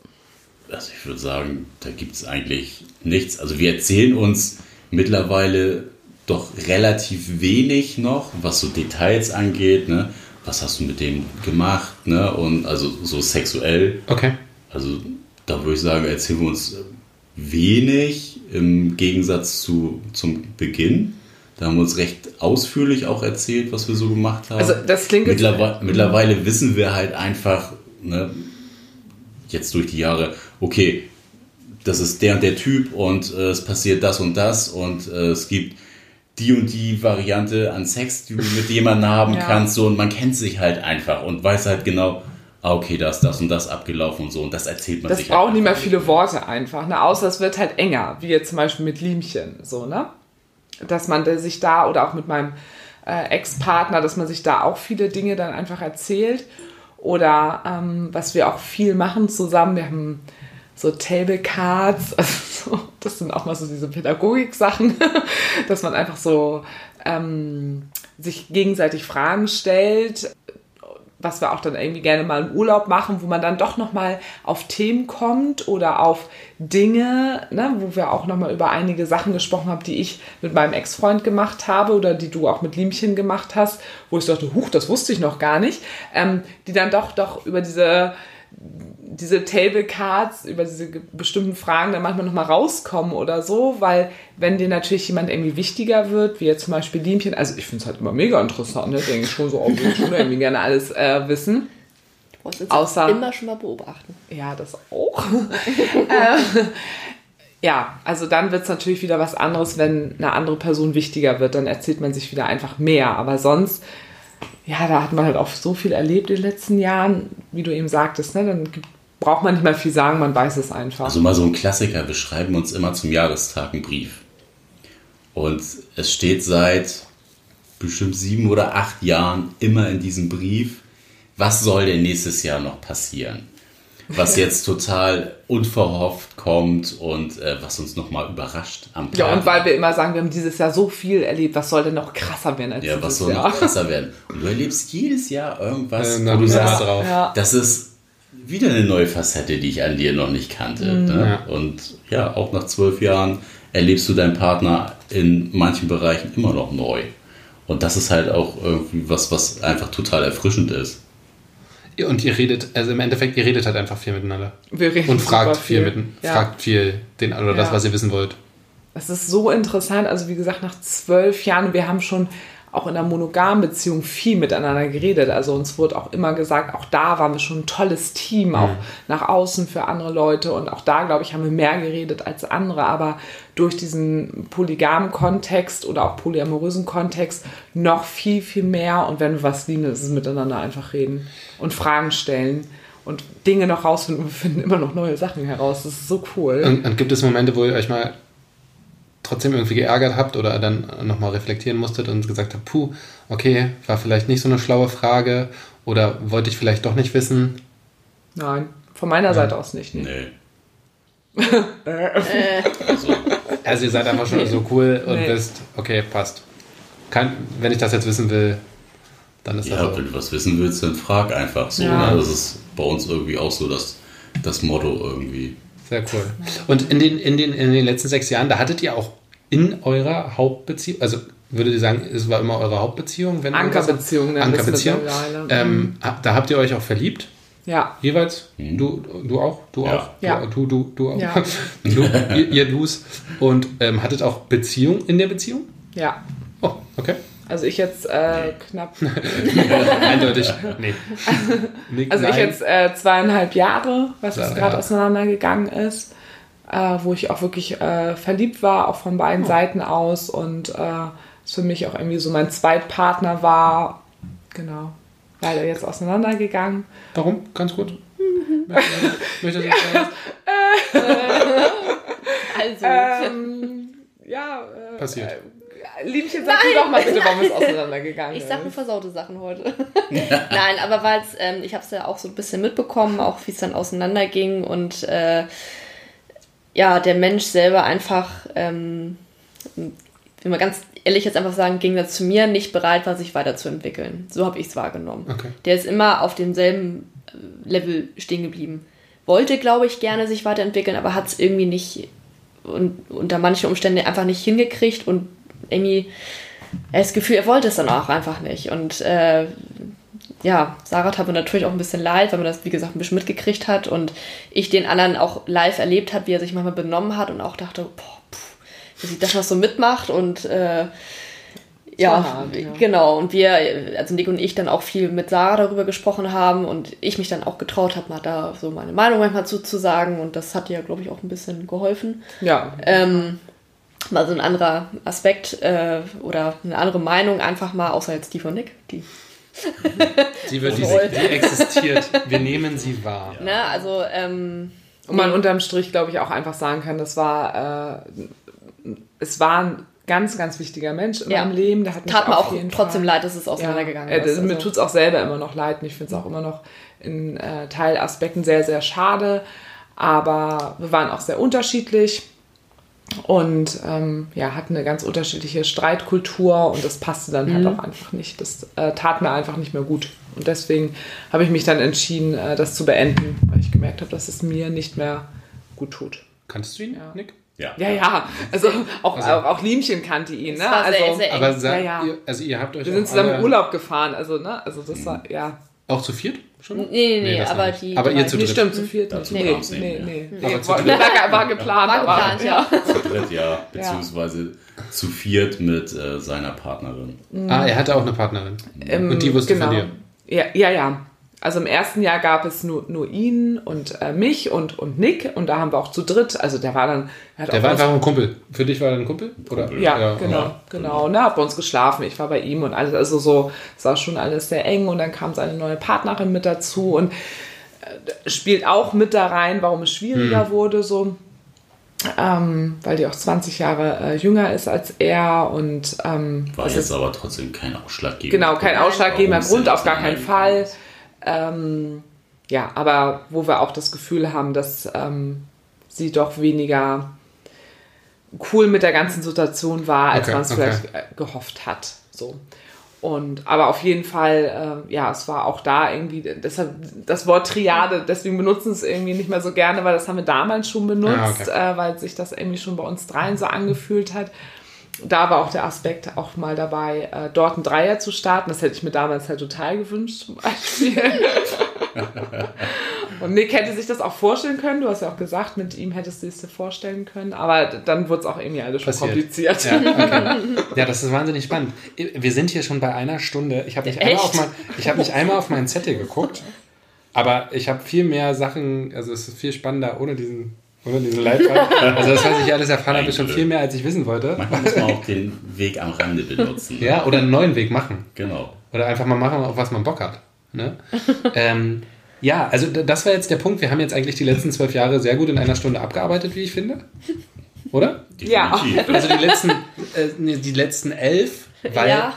also ich würde sagen, da gibt es eigentlich nichts. Also wir erzählen uns mittlerweile doch relativ wenig noch, was so Details angeht. Ne? Was hast du mit dem gemacht? Ne? Und also so sexuell. Okay. Also da würde ich sagen, erzählen wir uns wenig im Gegensatz zu, zum Beginn. Da haben wir uns recht ausführlich auch erzählt, was wir so gemacht haben. Also das klingt Mittlerweile, mittlerweile wissen wir halt einfach, ne, jetzt durch die Jahre, okay, das ist der und der Typ und äh, es passiert das und das und äh, es gibt die und die Variante an Sex, die du mit jemandem haben ja. kannst so und man kennt sich halt einfach und weiß halt genau, ah, okay, da ist das und das abgelaufen und so und das erzählt man das sich. Das braucht halt nicht mehr viele Worte einfach, ne? außer es wird halt enger, wie jetzt zum Beispiel mit Liemchen, so, ne? Dass man sich da oder auch mit meinem äh, Ex-Partner, dass man sich da auch viele Dinge dann einfach erzählt oder ähm, was wir auch viel machen zusammen, wir haben so Table Cards, also das sind auch mal so diese Pädagogik-Sachen, dass man einfach so ähm, sich gegenseitig Fragen stellt, was wir auch dann irgendwie gerne mal im Urlaub machen, wo man dann doch nochmal auf Themen kommt oder auf Dinge, ne, wo wir auch nochmal über einige Sachen gesprochen haben, die ich mit meinem Ex-Freund gemacht habe oder die du auch mit Liemchen gemacht hast, wo ich dachte, huch, das wusste ich noch gar nicht, ähm, die dann doch, doch über diese diese Table Cards über diese bestimmten Fragen dann manchmal nochmal rauskommen oder so, weil wenn dir natürlich jemand irgendwie wichtiger wird, wie jetzt zum Beispiel Liemchen, also ich finde es halt immer mega interessant, ne? denke ich schon so, oh, will schon irgendwie gerne alles äh, wissen. Du wolltest uns Außer- immer schon mal beobachten. Ja, das auch. äh, ja, also dann wird es natürlich wieder was anderes, wenn eine andere Person wichtiger wird, dann erzählt man sich wieder einfach mehr. Aber sonst, ja, da hat man halt auch so viel erlebt in den letzten Jahren, wie du eben sagtest, ne? dann gibt, braucht man nicht mehr viel sagen, man weiß es einfach. Also mal so ein Klassiker, wir schreiben uns immer zum Jahrestag einen Brief. Und es steht seit bestimmt sieben oder acht Jahren immer in diesem Brief, was soll denn nächstes Jahr noch passieren? Was jetzt total unverhofft kommt und äh, was uns nochmal überrascht am Tag. ja, und weil wir immer sagen, wir haben dieses Jahr so viel erlebt, was soll denn noch krasser werden als Ja, was soll Jahr? noch krasser werden? Und du erlebst jedes Jahr irgendwas, Äh, wo na, du du sagst, mal drauf. Ja. das ist wieder eine neue Facette, die ich an dir noch nicht kannte. Mhm. Ne? Und ja, auch nach zwölf Jahren erlebst du deinen Partner in manchen Bereichen immer noch neu. Und das ist halt auch irgendwie was, was einfach total erfrischend ist. Und ihr redet, also im Endeffekt, ihr redet halt einfach viel miteinander. Wir reden Und fragt viel, viel. mit, Ja. fragt viel den, oder das, Ja. was ihr wissen wollt. Es ist so interessant, also wie gesagt, nach zwölf Jahren, wir haben schon auch in einer monogamen Beziehung viel miteinander geredet. Also uns wurde auch immer gesagt, auch da waren wir schon ein tolles Team, auch nach außen für andere Leute. Und auch da, glaube ich, haben wir mehr geredet als andere. Aber durch diesen polygamen Kontext oder auch polyamorösen Kontext noch viel, viel mehr. Und wenn wir was lieben, ist es miteinander einfach reden und Fragen stellen und Dinge noch rausfinden. Wir finden immer noch neue Sachen heraus. Das ist so cool. Und, und gibt es Momente, wo ihr euch mal trotzdem irgendwie geärgert habt oder dann nochmal reflektieren musstet und gesagt habt, puh, okay, war vielleicht nicht so eine schlaue Frage oder wollte ich vielleicht doch nicht wissen? Nein, von meiner Seite aus nicht. Nee. Nee. also, Also ihr seid einfach schon so cool und Nee. wisst, okay, passt. Kann, wenn ich das jetzt wissen will, dann ist ja, das so. wenn du was wissen willst, dann frag einfach so. Ja. Ne? Das ist bei uns irgendwie auch so das, das Motto irgendwie. Sehr cool. Und in den, in, den, in den letzten sechs Jahren, da hattet ihr auch in eurer Hauptbeziehung, also würdet ihr sagen, es war immer eure Hauptbeziehung? Wenn Ankerbeziehung es Ankerbeziehung. Ähm, hab- da habt ihr euch auch verliebt? Ja, Jeweils? Du, du auch? Du Ja. auch? Ja. Du, du, du auch? Ja. Du, ihr, ihr Du's. Und ähm, hattet auch Beziehung in der Beziehung? ja. Oh, okay. Also ich jetzt äh, knapp, Eindeutig. Nee. Nick, also ich nein. jetzt äh, zweieinhalb Jahre, was Ja, jetzt gerade ja. auseinandergegangen ist, äh, wo ich auch wirklich äh, verliebt war, auch von beiden Seiten aus und äh, es für mich auch irgendwie so mein Zweitpartner war. Genau. Leider jetzt auseinandergegangen. Warum? Ganz gut. Möchtest du? Also, Ähm, ja, äh, Passiert. Liebchen, sag mir doch mal bitte, warum es auseinandergegangen ich ist. sag nur versaute Sachen heute. Nein, aber weil es, ähm, ich habe es ja auch so ein bisschen mitbekommen, auch wie es dann auseinanderging und äh, ja, der Mensch selber einfach, ähm, wenn man ganz ehrlich jetzt einfach sagen, ging zu mir nicht bereit war, sich weiterzuentwickeln. So habe ich es wahrgenommen. Okay. Der ist immer auf demselben äh, Level stehen geblieben. Wollte, glaube ich, gerne sich weiterentwickeln, aber hat es irgendwie nicht und unter manchen Umständen einfach nicht hingekriegt und irgendwie er hat das Gefühl, er wollte es dann auch einfach nicht. Und äh, ja, Sarah tat mir natürlich auch ein bisschen leid, weil man das, wie gesagt, ein bisschen mitgekriegt hat und ich den anderen auch live erlebt habe, wie er sich manchmal benommen hat und auch dachte, boah, pff, wie sie das noch so mitmacht und äh, ja, ja. genau. Und wir, also Nick und ich, dann auch viel mit Sarah darüber gesprochen haben und ich mich dann auch getraut habe, mal da so meine Meinung manchmal zu, zu sagen. Und das hat ihr, glaube ich, auch ein bisschen geholfen. Ja, Ähm, mal so ein anderer Aspekt äh, oder eine andere Meinung einfach mal, außer jetzt die von Nick, die Sie, wird, die, die existiert. Wir nehmen sie wahr. Ne, also, ähm, Und man unterm Strich, glaube ich, auch einfach sagen kann, das war, äh, es war ein ganz, ganz wichtiger Mensch in Ja. meinem Leben. Der hat tat mir auch jeden trotzdem Fall, leid, dass es Ja, auseinandergegangen äh, das, ist. Mir Also, tut es auch selber immer noch leid und ich finde es auch immer noch in äh, Teilaspekten sehr, sehr schade. Aber wir waren auch sehr unterschiedlich. Und ähm, ja, hatten eine ganz unterschiedliche Streitkultur und das passte dann halt auch einfach nicht. Das äh, tat mir einfach nicht mehr gut. Und deswegen habe ich mich dann entschieden, äh, das zu beenden, weil ich gemerkt habe, dass es mir nicht mehr gut tut. Kannst du ihn, Nick? Ja. Ja, ja, also auch, Also- auch, auch Liemchen kannte ihn, ne? Sehr, Also, sehr eng. Aber Ja, ja. Ihr, also ihr habt euch wir sind zusammen alle- Urlaub gefahren, also, ne? Also das war, ja. Auch zu viert schon? Nee, nee, nee, aber die. Aber ihr zu Nee, dritt. stimmt, zu viert Dazu nicht. kam's Nee, nee, nee. Aber nee zu war, war, war geplant, War aber, geplant, ja. Zu dritt, ja. Beziehungsweise zu viert mit äh, seiner Partnerin. Ah, er hatte auch eine Partnerin. Ähm, Und die wusste genau. von dir. Ja, ja, ja. Also im ersten Jahr gab es nur, nur ihn und äh, mich und, und Nick und da haben wir auch zu dritt, also der war dann... er hat Der war einfach ein Kumpel. Für dich war er ein Kumpel? Oder? Kumpel. Ja, genau, ja. genau. Ne, hat bei uns geschlafen, ich war bei ihm und alles, also so, es war schon alles sehr eng und dann kam seine neue Partnerin mit dazu und äh, spielt auch mit da rein, warum es schwieriger Hm. wurde so. Ähm, weil die auch 20 Jahre äh, jünger ist als er und ähm, War es jetzt ist aber trotzdem kein ausschlaggebender genau kein ausschlaggebender Grund, auf gar keinen Fall. ist. Ähm, ja, aber wo wir auch das Gefühl haben, dass ähm, sie doch weniger cool mit der ganzen Situation war, als Okay, man es okay. vielleicht äh, gehofft hat. So. Und aber auf jeden Fall, äh, ja, es war auch da irgendwie, deshalb das Wort Triade, deswegen benutzen es irgendwie nicht mehr so gerne, weil das haben wir damals schon benutzt, Ah, okay. äh, weil sich das irgendwie schon bei uns dreien so angefühlt hat. Da war auch der Aspekt auch mal dabei, äh, dort einen Dreier zu starten. Das hätte ich mir damals halt total gewünscht, zum Beispiel. Und Nick hätte sich das auch vorstellen können. Du hast ja auch gesagt, mit ihm hättest du es dir vorstellen können. Aber dann wurde es auch irgendwie alles schon Passiert. kompliziert. Ja, okay. ja, das ist wahnsinnig spannend. Wir sind hier schon bei einer Stunde. Ich habe nicht, einmal Echt? auf mein, ich hab nicht einmal auf meinen Zettel geguckt, aber ich habe viel mehr Sachen, also es ist viel spannender ohne diesen, ohne diesen Leitfaden. Also das, was ich alles erfahren habe, ist schon viel mehr, als ich wissen wollte. Manchmal muss man auch den Weg am Rande benutzen. ne? Ja, oder einen neuen Weg machen. Genau. Oder einfach mal machen, auf was man Bock hat. Ne? ähm, ja, also das war jetzt der Punkt. Wir haben jetzt eigentlich die letzten zwölf Jahre sehr gut in einer Stunde abgearbeitet, wie ich finde. Oder? Ja. Also die letzten, äh, nee, die letzten elf, weil Ja.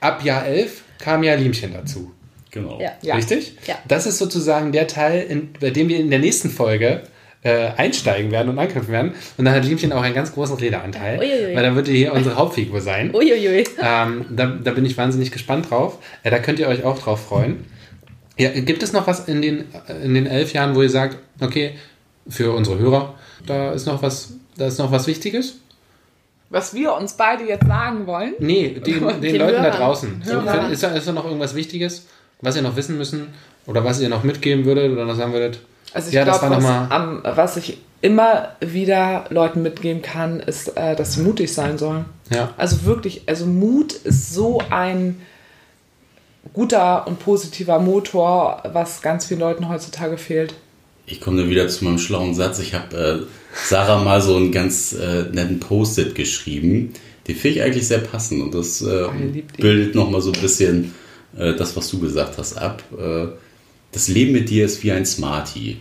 ab Jahr elf kam ja Liemchen dazu. Genau. Ja. Ja. Richtig? Ja. Das ist sozusagen der Teil, in, bei dem wir in der nächsten Folge äh, einsteigen werden und anknüpfen werden. Und dann hat Liemchen auch einen ganz großen Redeanteil, Uiuiui. weil da wird hier unsere Hauptfigur sein. Uiuiui. Ähm, da, da bin ich wahnsinnig gespannt drauf. Äh, da könnt ihr euch auch drauf freuen. Ja, gibt es noch was in den, in den elf Jahren, wo ihr sagt, okay, für unsere Hörer, da ist noch was, da ist noch was Wichtiges? Was wir uns beide jetzt sagen wollen. Nee, den, den, Den Leuten da Hörern. draußen. So, Hörern. ist, da, ist da noch irgendwas Wichtiges, was ihr noch wissen müssen oder was ihr noch mitgeben würdet oder noch sagen würdet? Also ich ja, glaube, was, am- was ich immer wieder Leuten mitgeben kann, ist, äh, dass sie mutig sein sollen. Ja. Also wirklich, also Mut ist so ein guter und positiver Motor, was ganz vielen Leuten heutzutage fehlt. Ich komme dann wieder zu meinem schlauen Satz. Ich habe äh, Sarah mal so einen ganz äh, netten Post-it geschrieben. Den finde ich eigentlich sehr passend und das äh, bildet nochmal so ein bisschen äh, das, was du gesagt hast, ab. Das Leben mit dir ist wie ein Smartie.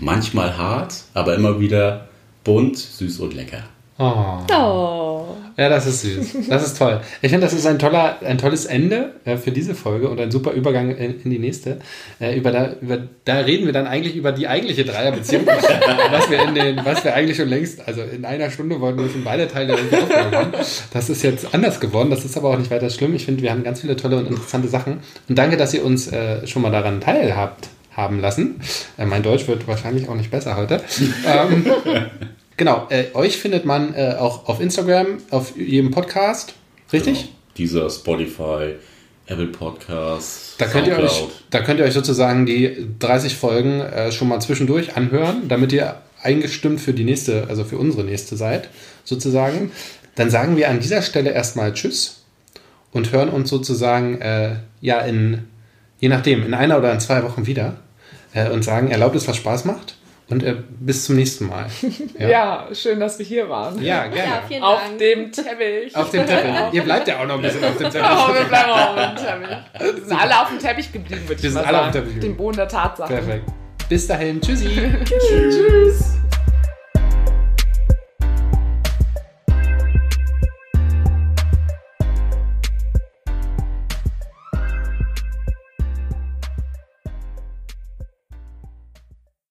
Manchmal hart, aber immer wieder bunt, süß und lecker. Oh. Oh. Ja, das ist süß. Das ist toll. Ich finde, das ist ein, toller, ein tolles Ende äh, für diese Folge und ein super Übergang in, in die nächste. Äh, über da, über, da reden wir dann eigentlich über die eigentliche Dreierbeziehung, was wir in den, was wir eigentlich schon längst, also in einer Stunde wollten wir schon beide Teile irgendwie aufgenommen haben. Das ist jetzt anders geworden, das ist aber auch nicht weiter schlimm. Ich finde, wir haben ganz viele tolle und interessante Sachen. Und danke, dass ihr uns äh, schon mal daran teilhabt haben lassen. Äh, mein Deutsch wird wahrscheinlich auch nicht besser heute. ähm, Genau, äh, euch findet man äh, auch auf Instagram, auf jedem Podcast, richtig? Genau. Dieser Spotify, Apple Podcasts, Da könnt, ihr euch, da könnt ihr euch sozusagen die 30 Folgen äh, schon mal zwischendurch anhören, damit ihr eingestimmt für die nächste, also für unsere nächste seid, sozusagen. Dann sagen wir an dieser Stelle erstmal Tschüss und hören uns sozusagen, äh, ja, in, je nachdem, in einer oder in zwei Wochen wieder äh, und sagen, erlaubt es, was Spaß macht und äh, bis zum nächsten Mal. Ja. schön, dass wir hier waren. ja gerne. Ja, vielen Auf Dank. dem Teppich. Auf dem Teppich. Ihr bleibt ja auch noch ein bisschen auf dem Teppich. Oh, wir bleiben auch auf dem Teppich. Wir sind alle auf dem Teppich geblieben, würde ich Wir sind alle auf sagen. dem Teppich Den. Boden der Tatsachen. Perfekt. Bis dahin. Tschüssi. Tschüss.